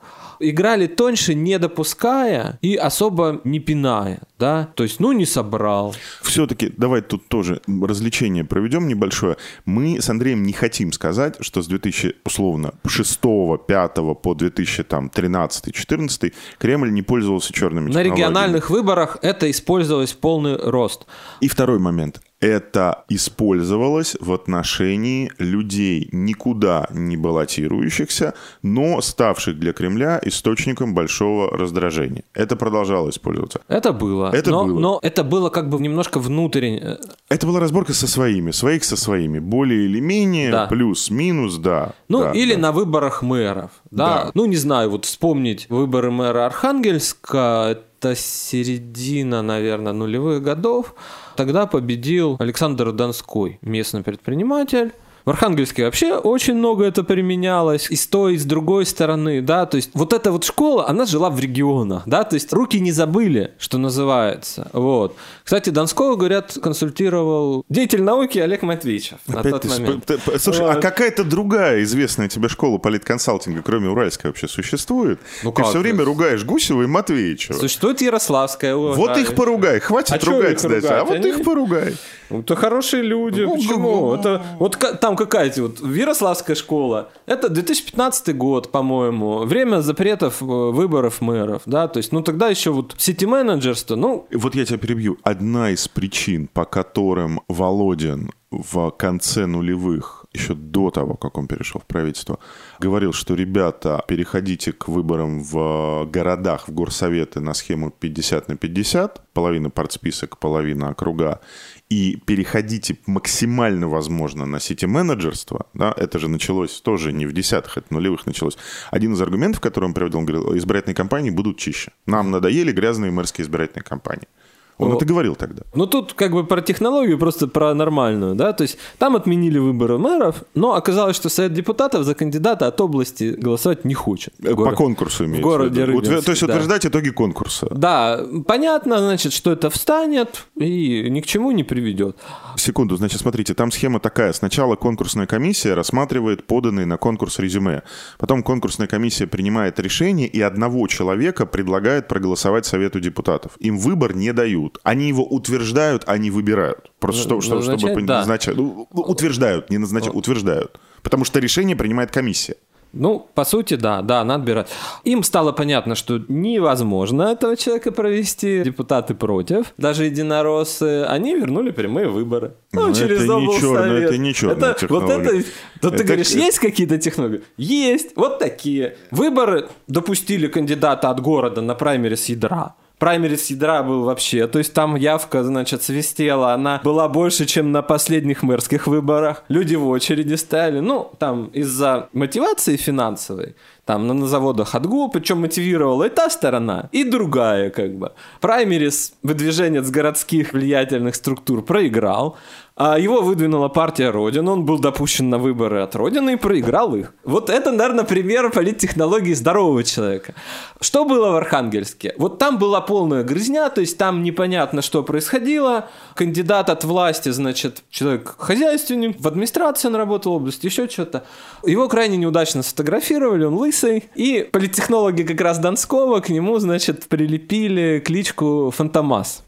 играли тоньше, не допуская и особо не пиная, да, то есть, ну, не собрал. Все-таки давай тут тоже развлечение проведем небольшое. Мы с Андреем не хотим сказать, что с 2000, условно, 6 5 по 2013-14 Кремль не пользовался черными На региональных выборах это использовалось в полный рост. И второй момент это использовалось в отношении людей, никуда не баллотирующихся, но ставших для Кремля источником большого раздражения. Это продолжало использоваться. Это было. Это но, было. Но это было как бы немножко внутренне. Это была разборка со своими, своих со своими, более или менее, да. плюс-минус, да. Ну, да, или да. на выборах мэров, да? да. Ну, не знаю, вот вспомнить выборы мэра Архангельска, это середина, наверное, нулевых годов. Тогда победил Александр Донской, местный предприниматель. В Архангельске вообще очень много это применялось. И с той, и с другой стороны, да, то есть вот эта вот школа, она жила в регионах, да, то есть руки не забыли, что называется, вот. Кстати, Донского, говорят, консультировал деятель науки Олег Матвеевичев на Опять тот ты момент. Сп... Слушай, вот. а какая-то другая известная тебе школа политконсалтинга, кроме Уральской, вообще существует? Ну, ты все время ругаешь Гусева и Матвеевича. Существует Ярославская. Вот их поругай, хватит а ругать, кстати, а вот Они... их поругай. Это хорошие люди. Ну, Почему? Это вот там какая-то вот Ярославская школа. Это 2015 год, по-моему. Время запретов э, выборов мэров, да, то есть, ну тогда еще вот сити-менеджерство, ну... Вот я тебя перебью. Одна из причин, по которым Володин в конце нулевых еще до того, как он перешел в правительство, говорил, что ребята, переходите к выборам в городах, в горсоветы на схему 50 на 50, половина партсписок, половина округа, и переходите максимально возможно на сити-менеджерство, да, это же началось тоже не в десятых, это нулевых началось. Один из аргументов, который он приводил, он говорил, избирательные кампании будут чище. Нам надоели грязные мэрские избирательные кампании. Он О. это говорил тогда. Ну, тут как бы про технологию, просто про нормальную, да, то есть там отменили выборы мэров, но оказалось, что Совет депутатов за кандидата от области голосовать не хочет. Э, По Город. конкурсу имеется городе в виду. Утвер- Рыбинск, То есть да. утверждать итоги конкурса. Да, понятно, значит, что это встанет и ни к чему не приведет. Секунду, значит, смотрите, там схема такая. Сначала конкурсная комиссия рассматривает поданные на конкурс резюме. Потом конкурсная комиссия принимает решение и одного человека предлагает проголосовать Совету депутатов. Им выбор не дают. Они его утверждают, а не выбирают. Просто что- что- чтобы назначать, пон- да. назначать. Ну, утверждают, не назначают, утверждают. Потому что решение принимает комиссия. Ну, по сути, да, да, надо отбирать. Им стало понятно, что невозможно этого человека провести, депутаты против, даже единороссы, они вернули прямые выборы. Ну, это не чёрная- это не чёрная Это- технология. Вот это, то ты Это- говоришь, есть какие-то технологии? Есть, вот такие. Выборы допустили кандидата от города на праймерис ядра. Праймерис ядра был вообще, то есть там явка, значит, свистела, она была больше, чем на последних мэрских выборах. Люди в очереди стояли, ну, там из-за мотивации финансовой, там на, на заводах отгул, причем мотивировала и та сторона, и другая, как бы. Праймерис, выдвиженец городских влиятельных структур, проиграл, его выдвинула партия Родина, он был допущен на выборы от Родины и проиграл их. Вот это, наверное, пример политтехнологии здорового человека. Что было в Архангельске? Вот там была полная грызня, то есть там непонятно, что происходило. Кандидат от власти, значит, человек хозяйственник, в администрации он работал, в области, еще что-то. Его крайне неудачно сфотографировали, он лысый. И политтехнологи как раз Донского к нему, значит, прилепили кличку Фантомас.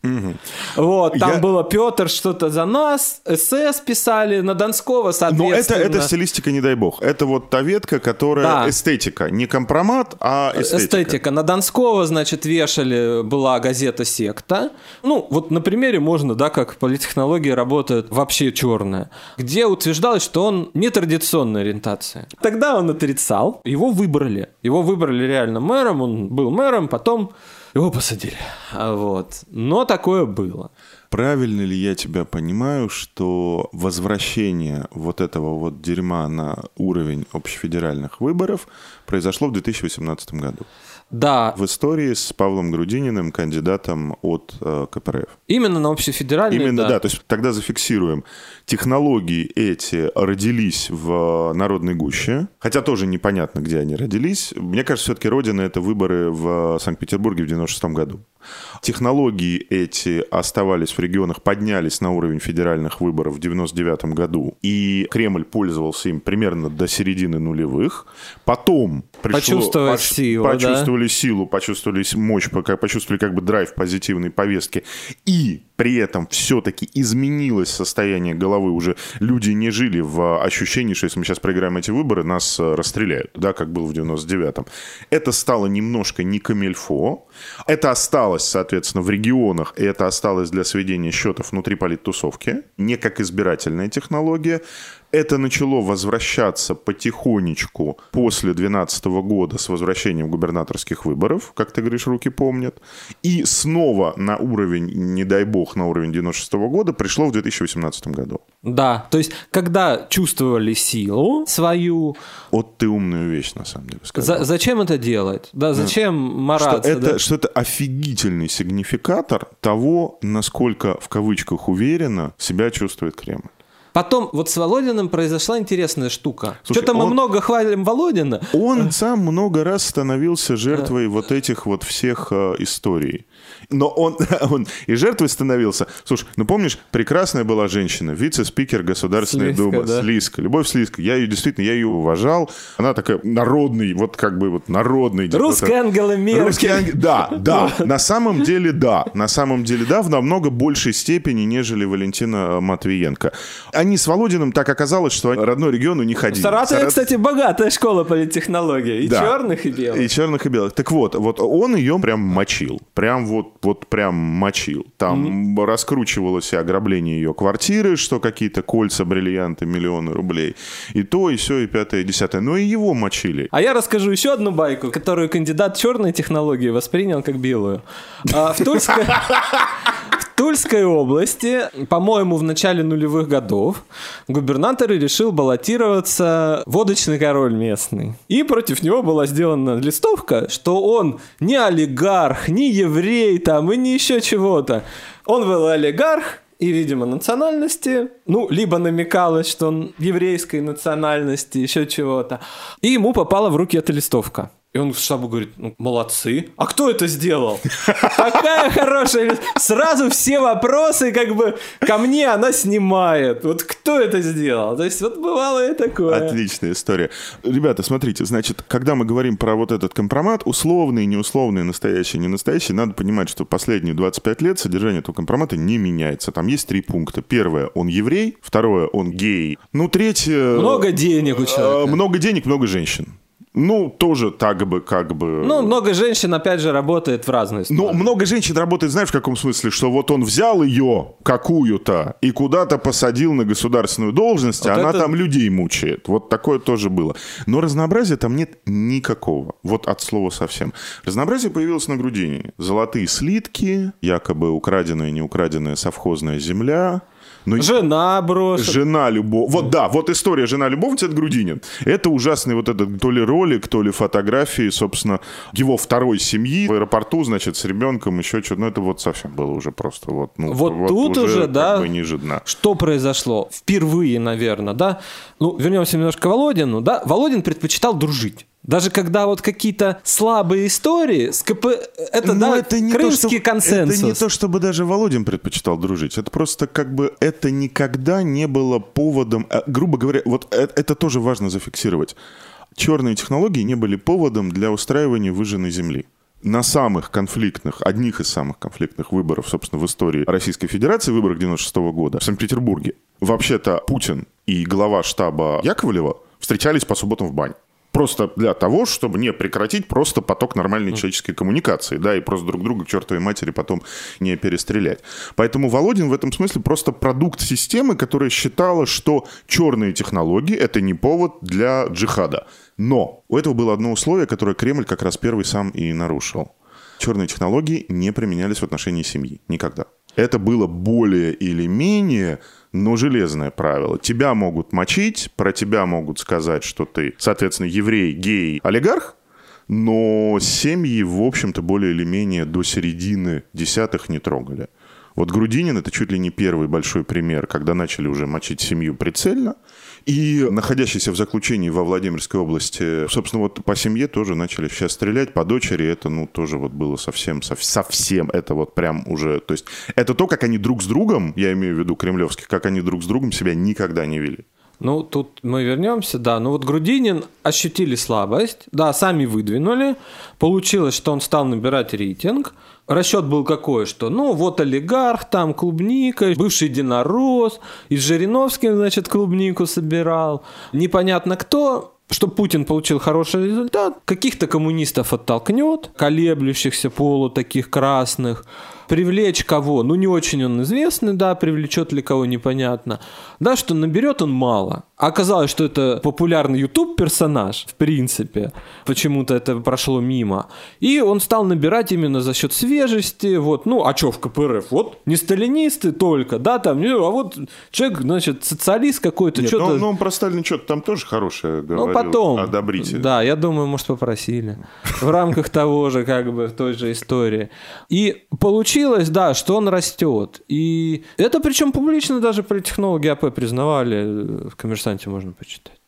Вот, там Я- было Петр что-то за нас, СС писали, на Донского, Но это, соответственно. это стилистика, не дай бог. Это вот та ветка, которая Да. эстетика. Не компромат, а эстетика. Эстетика. На Донского, значит, вешали, была газета «Секта». Ну, вот на примере можно, да, как политтехнологии работает вообще черная, где утверждалось, что он нетрадиционной ориентации. Тогда он отрицал, его выбрали. Его выбрали реально мэром, он был мэром, потом его посадили. А Вот. Но такое было. Правильно ли я тебя понимаю, что возвращение вот этого вот дерьма на уровень общефедеральных выборов произошло в 2018 году? Да, В истории с Павлом Грудининым, кандидатом от э, КПРФ. именно на общефедеральной, Именно, да. то есть тогда зафиксируем. Технологии эти родились в Народной гуще, хотя тоже непонятно, где они родились. Мне кажется, все-таки родина — это выборы в Санкт-Петербурге в 96 году. Технологии эти оставались в регионах, поднялись на уровень федеральных выборов в 99 году, и Кремль пользовался им примерно до середины нулевых. Потом пришло... Почувствовали силу, да? почувствовали силу, почувствовали мощь, почувствовали как бы драйв позитивной повестки. И при этом все-таки изменилось состояние головы. Уже люди не жили в ощущении, что если мы сейчас проиграем эти выборы, нас э, расстреляют, да, как было в 99-м. Это стало немножко не камельфо. Это осталось, соответственно, в регионах, и это осталось для сведения счетов внутри политтусовки, не как избирательная технология. Это начало возвращаться потихонечку после 2012 года с возвращением губернаторских выборов, как ты говоришь, руки помнят. И снова на уровень, не дай бог, на уровень 96 года пришло в 2018 году. Да, то есть, когда чувствовали силу свою, Вот ты умную вещь, на самом деле, сказал. за- зачем это делать? Да, зачем что мараться? это, да? что это офигительный сигнификатор того, насколько, в кавычках, уверенно себя чувствует Кремль. Потом вот с Володиным произошла интересная штука. Что-то мы он- много хвалим Володина. Он сам много раз становился жертвой вот этих вот всех э, историй. Но он, он и жертвой становился. Слушай, ну помнишь, прекрасная была женщина, вице-спикер Государственной Слизка, Думы, да. Слизка, Любовь Слизка. Я ее действительно, я ее уважал. Она такая народный, вот как бы вот народный. Русская депутат. Ангела Меркель. Русский ангел- Да, да. На самом деле, да. На самом деле, да, в намного большей степени, нежели Валентина Матвиенко. Они с Володиным так оказалось, что они родной региону не В ходили. Саратове, Саратов- кстати, богатая школа политтехнологии. И Да. черных, и белых. И черных, и белых. Так вот, вот он ее прям мочил. Прям вот, вот прям мочил. Там раскручивалось и ограбление ее квартиры, что какие-то кольца, бриллианты, миллионы рублей. И то, и все, и пятое, и десятое. Но и его мочили. А я расскажу еще одну байку, которую кандидат черной технологии воспринял как белую. А, в Тульской... Тульской области, по-моему, в начале нулевых годов губернатор решил баллотироваться водочный король местный. И против него была сделана листовка, что он не олигарх, не еврей там и не еще чего-то. Он был олигарх, и, видимо, национальности, ну, либо намекалось, что он еврейской национальности, еще чего-то. И ему попала в руки эта листовка. И он штабу говорит, ну, молодцы. А кто это сделал? Какая хорошая... Сразу все вопросы как бы ко мне она снимает. Вот кто это сделал? То есть вот бывало и такое. Отличная история. Ребята, смотрите, значит, когда мы говорим про вот этот компромат, условный, неусловный, настоящий, не настоящий, надо понимать, что последние 25 лет содержание этого компромата не меняется. Там есть три пункта. Первое, он еврей. Второе, он гей. Ну, третье... Много денег у человека. Э, много денег, много женщин. Ну, тоже так бы, как бы... Ну, много женщин, опять же, работает в разные стороны. Ну, много женщин работает, знаешь, в каком смысле? Что вот он взял ее, какую-то, и куда-то посадил на государственную должность, вот а это... она там людей мучает. Вот такое тоже было. Но разнообразия там нет никакого. Вот от слова совсем. Разнообразие появилось на грудине. Золотые слитки, якобы украденная, неукраденная совхозная земля, ну, жена брошена. Жена любовь. Вот да, вот история жена любовница, это Грудинин. Это ужасный вот этот то ли ролик, то ли фотографии, собственно, его второй семьи в аэропорту, значит, с ребенком, еще что-то. Ну, это вот совсем было уже просто вот. Ну, вот, вот тут уже, уже да, ниже дна. что произошло? Впервые, наверное, да? Ну, вернемся немножко к Володину, да? Володин предпочитал дружить. Даже когда вот какие-то слабые истории, с КП... это, Но да, это не крымский то, консенсус. Это не то, чтобы даже Володин предпочитал дружить. Это просто как бы это никогда не было поводом... Э, грубо говоря, вот это, это тоже важно зафиксировать. Черные технологии не были поводом для устраивания выжженной земли на самых конфликтных, одних из самых конфликтных выборов, собственно, в истории Российской Федерации, выборах 96 -го года в Санкт-Петербурге, вообще-то Путин и глава штаба Яковлева встречались по субботам в бане. Просто для того, чтобы не прекратить просто поток нормальной человеческой коммуникации, да, и просто друг друга к чертовой матери потом не перестрелять. Поэтому Володин в этом смысле просто продукт системы, которая считала, что черные технологии — это не повод для джихада. Но у этого было одно условие, которое Кремль как раз первый сам и нарушил. Черные технологии не применялись в отношении семьи. Никогда. Это было более или менее но железное правило. Тебя могут мочить, про тебя могут сказать, что ты, соответственно, еврей, гей, олигарх, но семьи, в общем-то, более или менее до середины десятых не трогали. Вот Грудинин – это чуть ли не первый большой пример, когда начали уже мочить семью прицельно. И находящийся в заключении во Владимирской области, собственно, вот по семье тоже начали сейчас стрелять, по дочери это, ну, тоже вот было совсем, совсем это вот прям уже, то есть это то, как они друг с другом, я имею в виду кремлевских, как они друг с другом себя никогда не вели. Ну, тут мы вернемся, да. Ну вот Грудинин ощутили слабость, да, сами выдвинули. Получилось, что он стал набирать рейтинг. Расчет был какой, что ну вот олигарх, там клубника, бывший единорос, и Жириновский, значит, клубнику собирал. Непонятно кто, чтобы Путин получил хороший результат, каких-то коммунистов оттолкнет, колеблющихся полу таких красных, привлечь кого, ну не очень он известный, да, привлечет ли кого непонятно, да, что наберет он мало. Оказалось, что это популярный YouTube персонаж, в принципе, почему-то это прошло мимо. И он стал набирать именно за счет свежести, вот, ну, а что в КПРФ? Вот, не сталинисты только, да, там, а вот человек, значит, социалист какой-то, что-то... Ну, ну, он про Сталина что-то там тоже хорошее говорил, ну, потом, одобрите. Да, я думаю, может, попросили. В рамках того же, как бы, той же истории. И получилось, да, что он растет. И это причем публично даже политтехнологи АП признавали в коммерсанте коммерсанте можно почитать.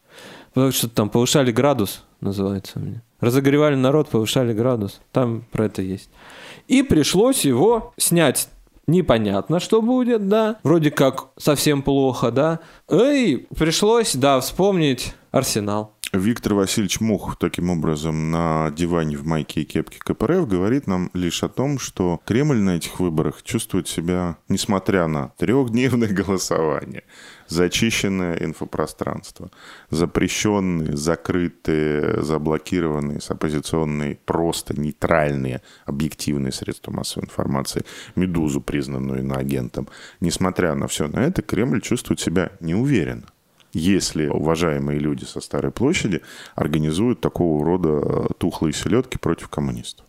Потому что там повышали градус, называется мне. Разогревали народ, повышали градус. Там про это есть. И пришлось его снять непонятно, что будет, да, вроде как совсем плохо, да, и пришлось, да, вспомнить Арсенал. Виктор Васильевич Мух таким образом на диване в майке и кепке КПРФ говорит нам лишь о том, что Кремль на этих выборах чувствует себя, несмотря на трехдневное голосование, зачищенное инфопространство, запрещенные, закрытые, заблокированные с оппозиционной просто нейтральные объективные средства массовой информации, «Медузу», признанную иноагентом. Несмотря на все на это, Кремль чувствует себя неуверенно если уважаемые люди со Старой площади организуют такого рода тухлые селедки против коммунистов.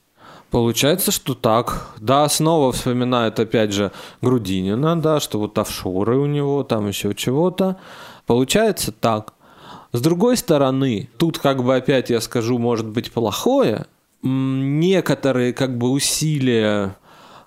Получается, что так. Да, снова вспоминают опять же Грудинина, да, что вот офшоры у него, там еще чего-то. Получается так. С другой стороны, тут как бы опять я скажу, может быть плохое, некоторые как бы усилия,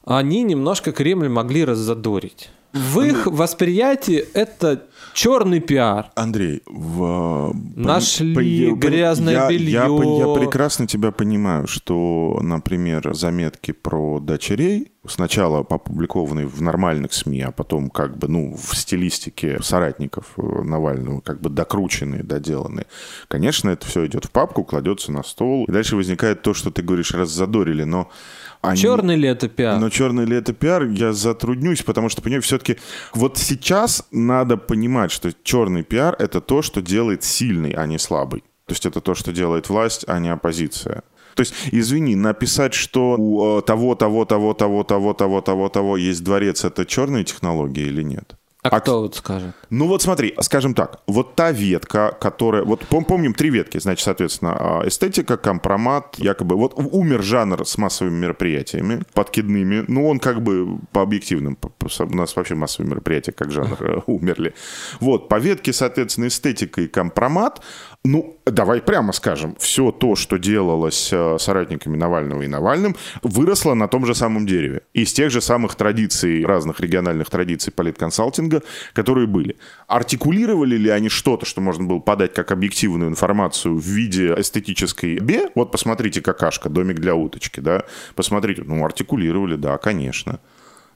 они немножко Кремль могли раззадорить. В их восприятии это черный пиар. Андрей, в... Нашли по... грязное я, белье. Я, я прекрасно тебя понимаю, что, например, заметки про дочерей сначала опубликованы в нормальных СМИ, а потом как бы, ну, в стилистике соратников э, Навального, как бы докрученные, доделанные. Конечно, это все идет в папку, кладется на стол. И дальше возникает то, что ты говоришь, раззадорили, но они... Черный ли это пиар? Но черный ли это пиар, я затруднюсь, потому что, понимаю, все-таки вот сейчас надо понимать, что черный пиар — это то, что делает сильный, а не слабый. То есть это то, что делает власть, а не оппозиция. То есть, извини, написать, что у э, того, того, того, того, того, того, того, того есть дворец, это черные технологии или нет? А, а кто вот скажет? Ну вот смотри, скажем так, вот та ветка, которая... Вот пом помним три ветки, значит, соответственно, а, эстетика, компромат, якобы... Вот умер жанр с массовыми мероприятиями, подкидными. Ну он как бы по объективным, у нас вообще массовые мероприятия как жанр э, умерли. Вот, по ветке, соответственно, эстетика и компромат, ну, давай прямо скажем, все то, что делалось э, соратниками Навального и Навальным, выросло на том же самом дереве. Из тех же самых традиций, разных региональных традиций политконсалтинга, которые были. Артикулировали ли они что-то, что можно было подать как объективную информацию в виде эстетической бе? Вот посмотрите, какашка, домик для уточки, да? Посмотрите, ну, артикулировали, да, конечно.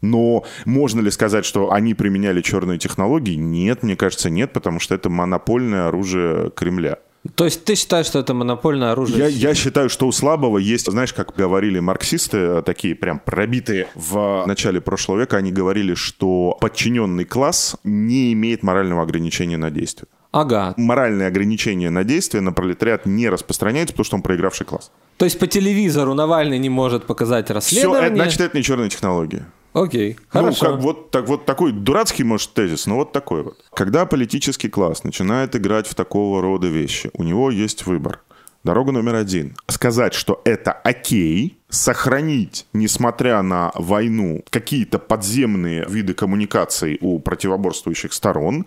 Но можно ли сказать, что они применяли черные технологии? Нет, мне кажется, нет, потому что это монопольное оружие Кремля. То есть ты считаешь, что это монопольное оружие? Я, я считаю, что у слабого есть, знаешь, как говорили марксисты, такие прям пробитые в начале прошлого века, они говорили, что подчиненный класс не имеет морального ограничения на действие. Ага. Моральное ограничение на действие на пролетариат не распространяется, потому что он проигравший класс. То есть по телевизору Навальный не может показать расследование? Все, это, значит, это не черная технология. Окей, хорошо. Ну, как вот, так, вот такой дурацкий, может, тезис, но вот такой вот. Когда политический класс начинает играть в такого рода вещи, у него есть выбор. Дорога номер один. Сказать, что это окей, сохранить, несмотря на войну, какие-то подземные виды коммуникаций у противоборствующих сторон,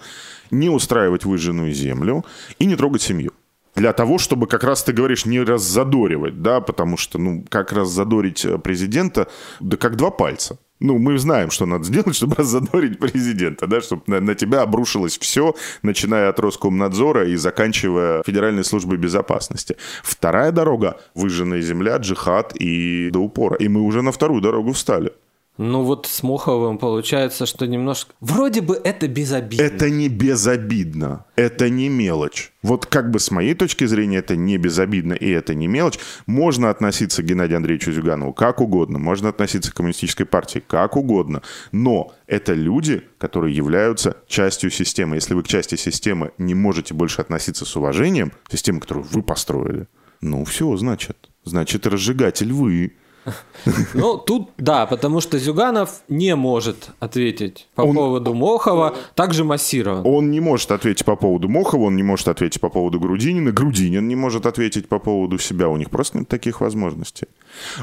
не устраивать выжженную землю и не трогать семью для того, чтобы как раз ты говоришь не раззадоривать, да, потому что, ну, как раз задорить президента, да как два пальца. Ну, мы знаем, что надо сделать, чтобы раззадорить президента, да, чтобы на, на тебя обрушилось все, начиная от Роскомнадзора и заканчивая Федеральной службой безопасности. Вторая дорога – выжженная земля, джихад и до упора. И мы уже на вторую дорогу встали. Ну вот с Моховым получается, что немножко... Вроде бы это безобидно. Это не безобидно. Это не мелочь. Вот как бы с моей точки зрения это не безобидно и это не мелочь. Можно относиться к Геннадию Андреевичу Зюганову как угодно. Можно относиться к коммунистической партии как угодно. Но это люди, которые являются частью системы. Если вы к части системы не можете больше относиться с уважением, системы, которую вы построили, ну все, значит. Значит, разжигатель вы. Ну, тут да, потому что Зюганов не может ответить по он, поводу Мохова, также массирован. Он не может ответить по поводу Мохова, он не может ответить по поводу Грудинина, Грудинин не может ответить по поводу себя, у них просто нет таких возможностей.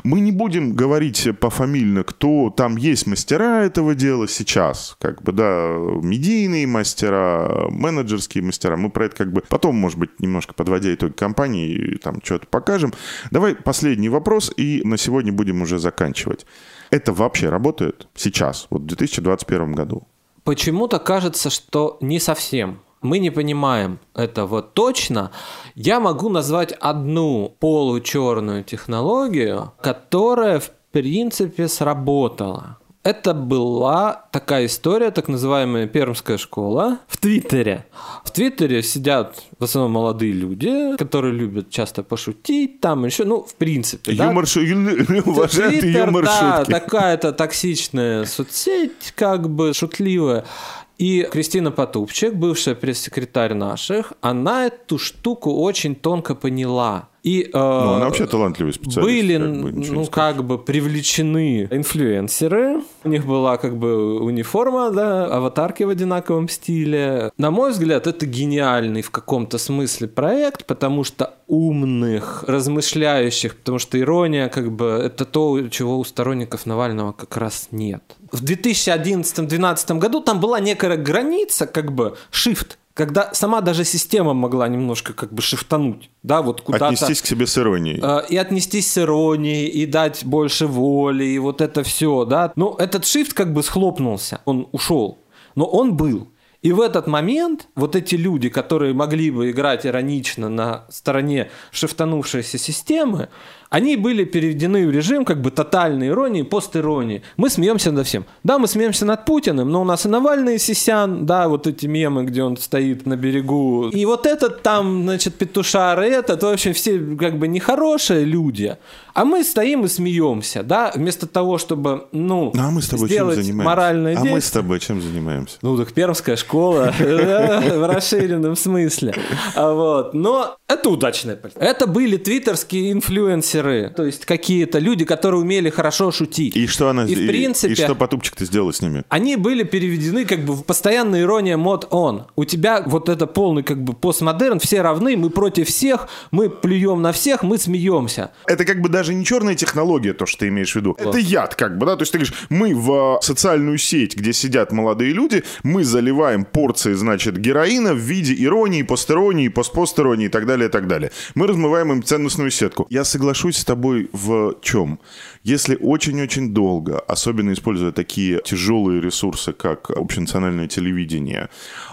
Мы не будем говорить пофамильно, кто там есть мастера этого дела сейчас, как бы, да, медийные мастера, менеджерские мастера, мы про это как бы потом, может быть, немножко подводя итоги компании, там что-то покажем. Давай последний вопрос, и на сегодня будем уже заканчивать. Это вообще работает сейчас, вот в 2021 году? Почему-то кажется, что не совсем. Мы не понимаем этого точно. Я могу назвать одну получерную технологию, которая в принципе сработала. Это была такая история, так называемая пермская школа в Твиттере. В Твиттере сидят в основном молодые люди, которые любят часто пошутить, там еще, ну, в принципе. Юмор, да? уважают юмор да, такая-то токсичная соцсеть, как бы шутливая. И Кристина Потупчик, бывшая пресс-секретарь наших, она эту штуку очень тонко поняла. И, э, Ну, она вообще талантливый специалист. были, как бы, ну, как бы привлечены инфлюенсеры. У них была как бы униформа, да, аватарки в одинаковом стиле. На мой взгляд, это гениальный в каком-то смысле проект, потому что умных, размышляющих, потому что ирония, как бы, это то, чего у сторонников Навального как раз нет. В 2011-2012 году там была некая граница, как бы, shift, когда сама даже система могла немножко как бы шифтануть, да, вот куда-то... Отнестись к себе с иронией. Э, и отнестись с иронией, и дать больше воли, и вот это все, да. Ну, этот шифт как бы схлопнулся, он ушел, но он был. И в этот момент вот эти люди, которые могли бы играть иронично на стороне шифтанувшейся системы, они были переведены в режим как бы тотальной иронии, постиронии. Мы смеемся над всем. Да, мы смеемся над Путиным, но у нас и Навальный, и Сисян, да, вот эти мемы, где он стоит на берегу. И вот этот там, значит, петушар, и этот, в общем, все как бы нехорошие люди. А мы стоим и смеемся, да, вместо того, чтобы, ну, а мы с тобой чем сделать занимаемся? моральное а действие. мы с тобой чем занимаемся? Ну, так пермская школа в расширенном смысле. А Вот. Но это удачная политика. Это были твиттерские инфлюенсеры, то есть какие-то люди, которые умели хорошо шутить. И что она И, в и- принципе, И что Потупчик-то сделала с ними? они были переведены как бы в постоянная ирония мод он. У тебя вот это полный как бы постмодерн, все равны, мы против всех, мы плюем на всех, мы смеемся. Это как бы даже не черная технология, то, что ты имеешь в виду. Это яд, как бы, да? То есть ты говоришь, мы в социальную сеть, где сидят молодые люди, мы заливаем порции, значит, героина в виде иронии, постеронии, постпостеронии и так далее, и так далее. Мы размываем им ценностную сетку. Я соглашусь с тобой в чем? Если очень-очень долго, особенно используя такие тяжелые ресурсы, как общенациональное телевидение,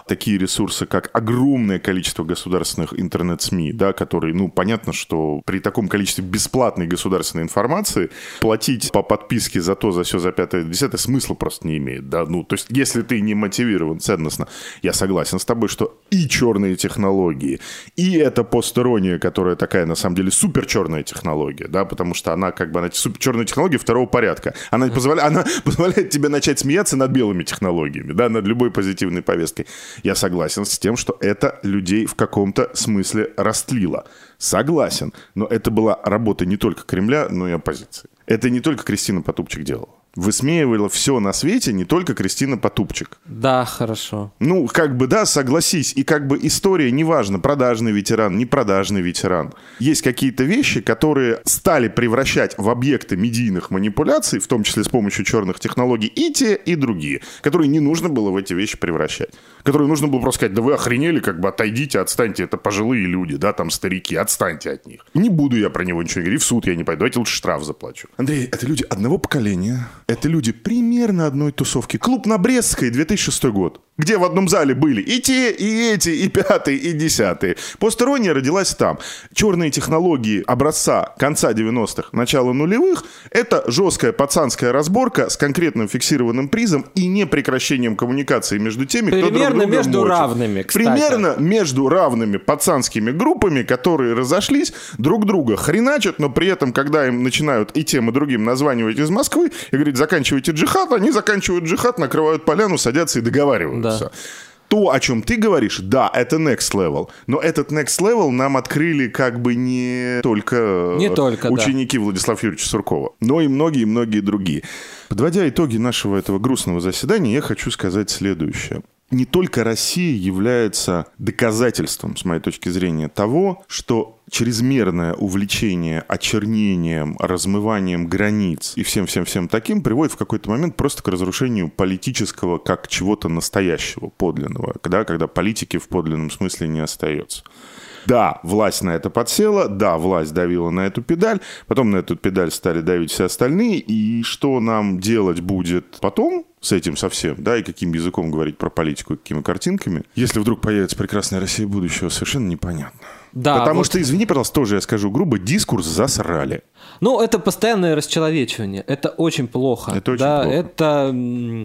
такие ресурсы, как огромное количество государственных интернет-СМИ, да, которые, ну, понятно, что при таком количестве бесплатной государственной информации платить по подписке за то, за все, за пятое, десятое смысла просто не имеет, да, ну, то есть если ты не мотивирован ценностно, я согласен с тобой, что и черные технологии, и эта постерония, которая такая, на самом деле, супер черная технология, да, потому что она как бы, она супер черная технология второго порядка. Она, позволяет, она позволяет тебе начать смеяться над белыми технологиями, да, над любой позитивной повесткой. Я согласен с тем, что это людей в каком-то смысле растлило. Согласен. Но это была работа не только Кремля, но и оппозиции. Это не только Кристина Потупчик делала. Высмеивала все на свете не только Кристина Потупчик. Да, хорошо. Ну, как бы, да, согласись. И как бы история, неважно, продажный ветеран, не продажный ветеран. Есть какие-то вещи, которые стали превращать в объекты медийных манипуляций, в том числе с помощью черных технологий, и те, и другие, которые не нужно было в эти вещи превращать. Которые нужно было просто сказать, да вы охренели, как бы отойдите, отстаньте, это пожилые люди, да, там старики, отстаньте от них. Не буду я про него ничего говорить, в суд я не пойду, давайте лучше штраф заплачу. Андрей, это люди одного поколения, это люди примерно одной тусовки. Клуб на Брестской, 2006 год. Где в одном зале были и те, и эти, и пятые, и десятые. Постерония родилась там. Черные технологии образца конца 90-х, начала нулевых – это жесткая пацанская разборка с конкретным фиксированным призом и непрекращением коммуникации между теми, кто друг Примерно друга между мочит. равными, кстати. Примерно между равными пацанскими группами, которые разошлись, друг друга хреначат, но при этом, когда им начинают и тем, и другим названивать из Москвы и говорить, заканчивайте джихад, они заканчивают джихад, накрывают поляну, садятся и договариваются. Да. То, о чем ты говоришь, да, это next level. Но этот next level нам открыли как бы не только, Не только, да. ученики Владислава Юрьевича Суркова, но и многие-многие другие. Подводя итоги нашего этого грустного заседания, я хочу сказать следующее. Не только Россия является доказательством, с моей точки зрения, того, что чрезмерное увлечение очернением, размыванием границ и всем-всем-всем таким приводит в какой-то момент просто к разрушению политического как чего-то настоящего, подлинного, когда, когда политики в подлинном смысле не остается. Да, власть на это подсела, да, власть давила на эту педаль, потом на эту педаль стали давить все остальные, и что нам делать будет потом с этим совсем, да, и каким языком говорить про политику, и какими картинками, если вдруг появится прекрасная Россия будущего, совершенно непонятно. Да, Потому вот- что, извини, пожалуйста, тоже я скажу грубо, дискурс засрали. Ну, это постоянное расчеловечивание. Это очень плохо. Это очень да, плохо. Это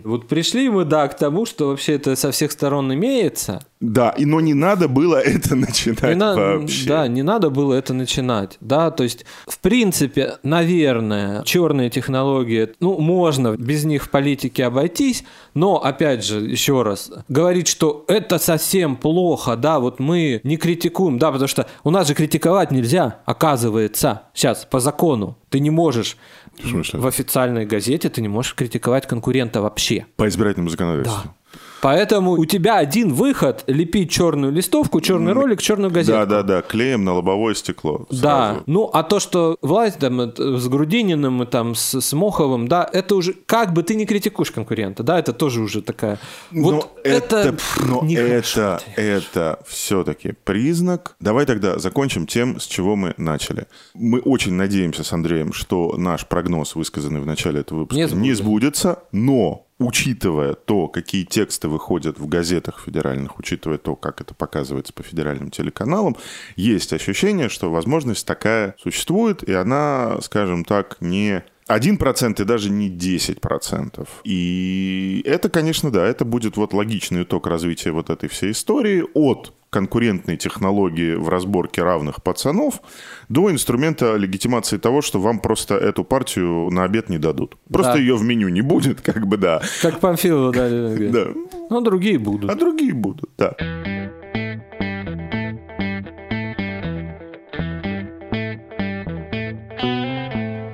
вот пришли мы, да, к тому, что вообще это со всех сторон имеется. Да, и но не надо было это начинать Не на- вообще. Да, не надо было это начинать. Да, то есть, в принципе, наверное, черные технологии, ну, можно без них в политике обойтись, но, опять же, еще раз, говорить, что это совсем плохо, да, вот мы не критикуем, да, потому что у нас же критиковать нельзя, оказывается, сейчас, по закону. Ты не можешь В в официальной газете, ты не можешь критиковать конкурента вообще. По избирательному законодательству. Поэтому у тебя один выход – лепить черную листовку, черный ролик, черную газету. Да, да, да, клеем на лобовое стекло. Да, сразу. ну а то, что власть там это, с Грудининым и там с, с Моховым, да, это уже как бы ты не критикуешь конкурента, да, это тоже уже такая. Вот но это, это, но нехорошо, это, это все-таки признак. Давай тогда закончим тем, с чего мы начали. Мы очень надеемся с Андреем, что наш прогноз, высказанный в начале этого выпуска, Не не сбудется. сбудется, но учитывая то, какие тексты выходят в газетах федеральных, учитывая то, как это показывается по федеральным телеканалам, есть ощущение, что возможность такая существует, и она, скажем так, не 1% и даже не 10%. И это, конечно, да, это будет вот логичный итог развития вот этой всей истории от конкурентной технологии в разборке равных пацанов до инструмента легитимации того, что вам просто эту партию на обед не дадут. Просто Да. ее в меню не будет, как бы, да. Как Памфилова дали. Да. Ну, другие будут. А другие будут, да.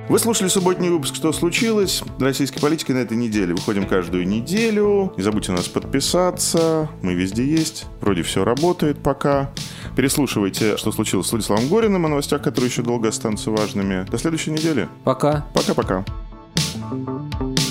Вы слушали субботний выпуск «Что случилось?» Российской политики на этой неделе. Выходим каждую неделю. Не забудьте нас подписаться. Мы везде есть. Вроде все работает пока. Переслушивайте «Что случилось» с Владиславом Гориным о новостях, которые еще долго останутся важными. До следующей недели. Пока. Пока-пока. Thank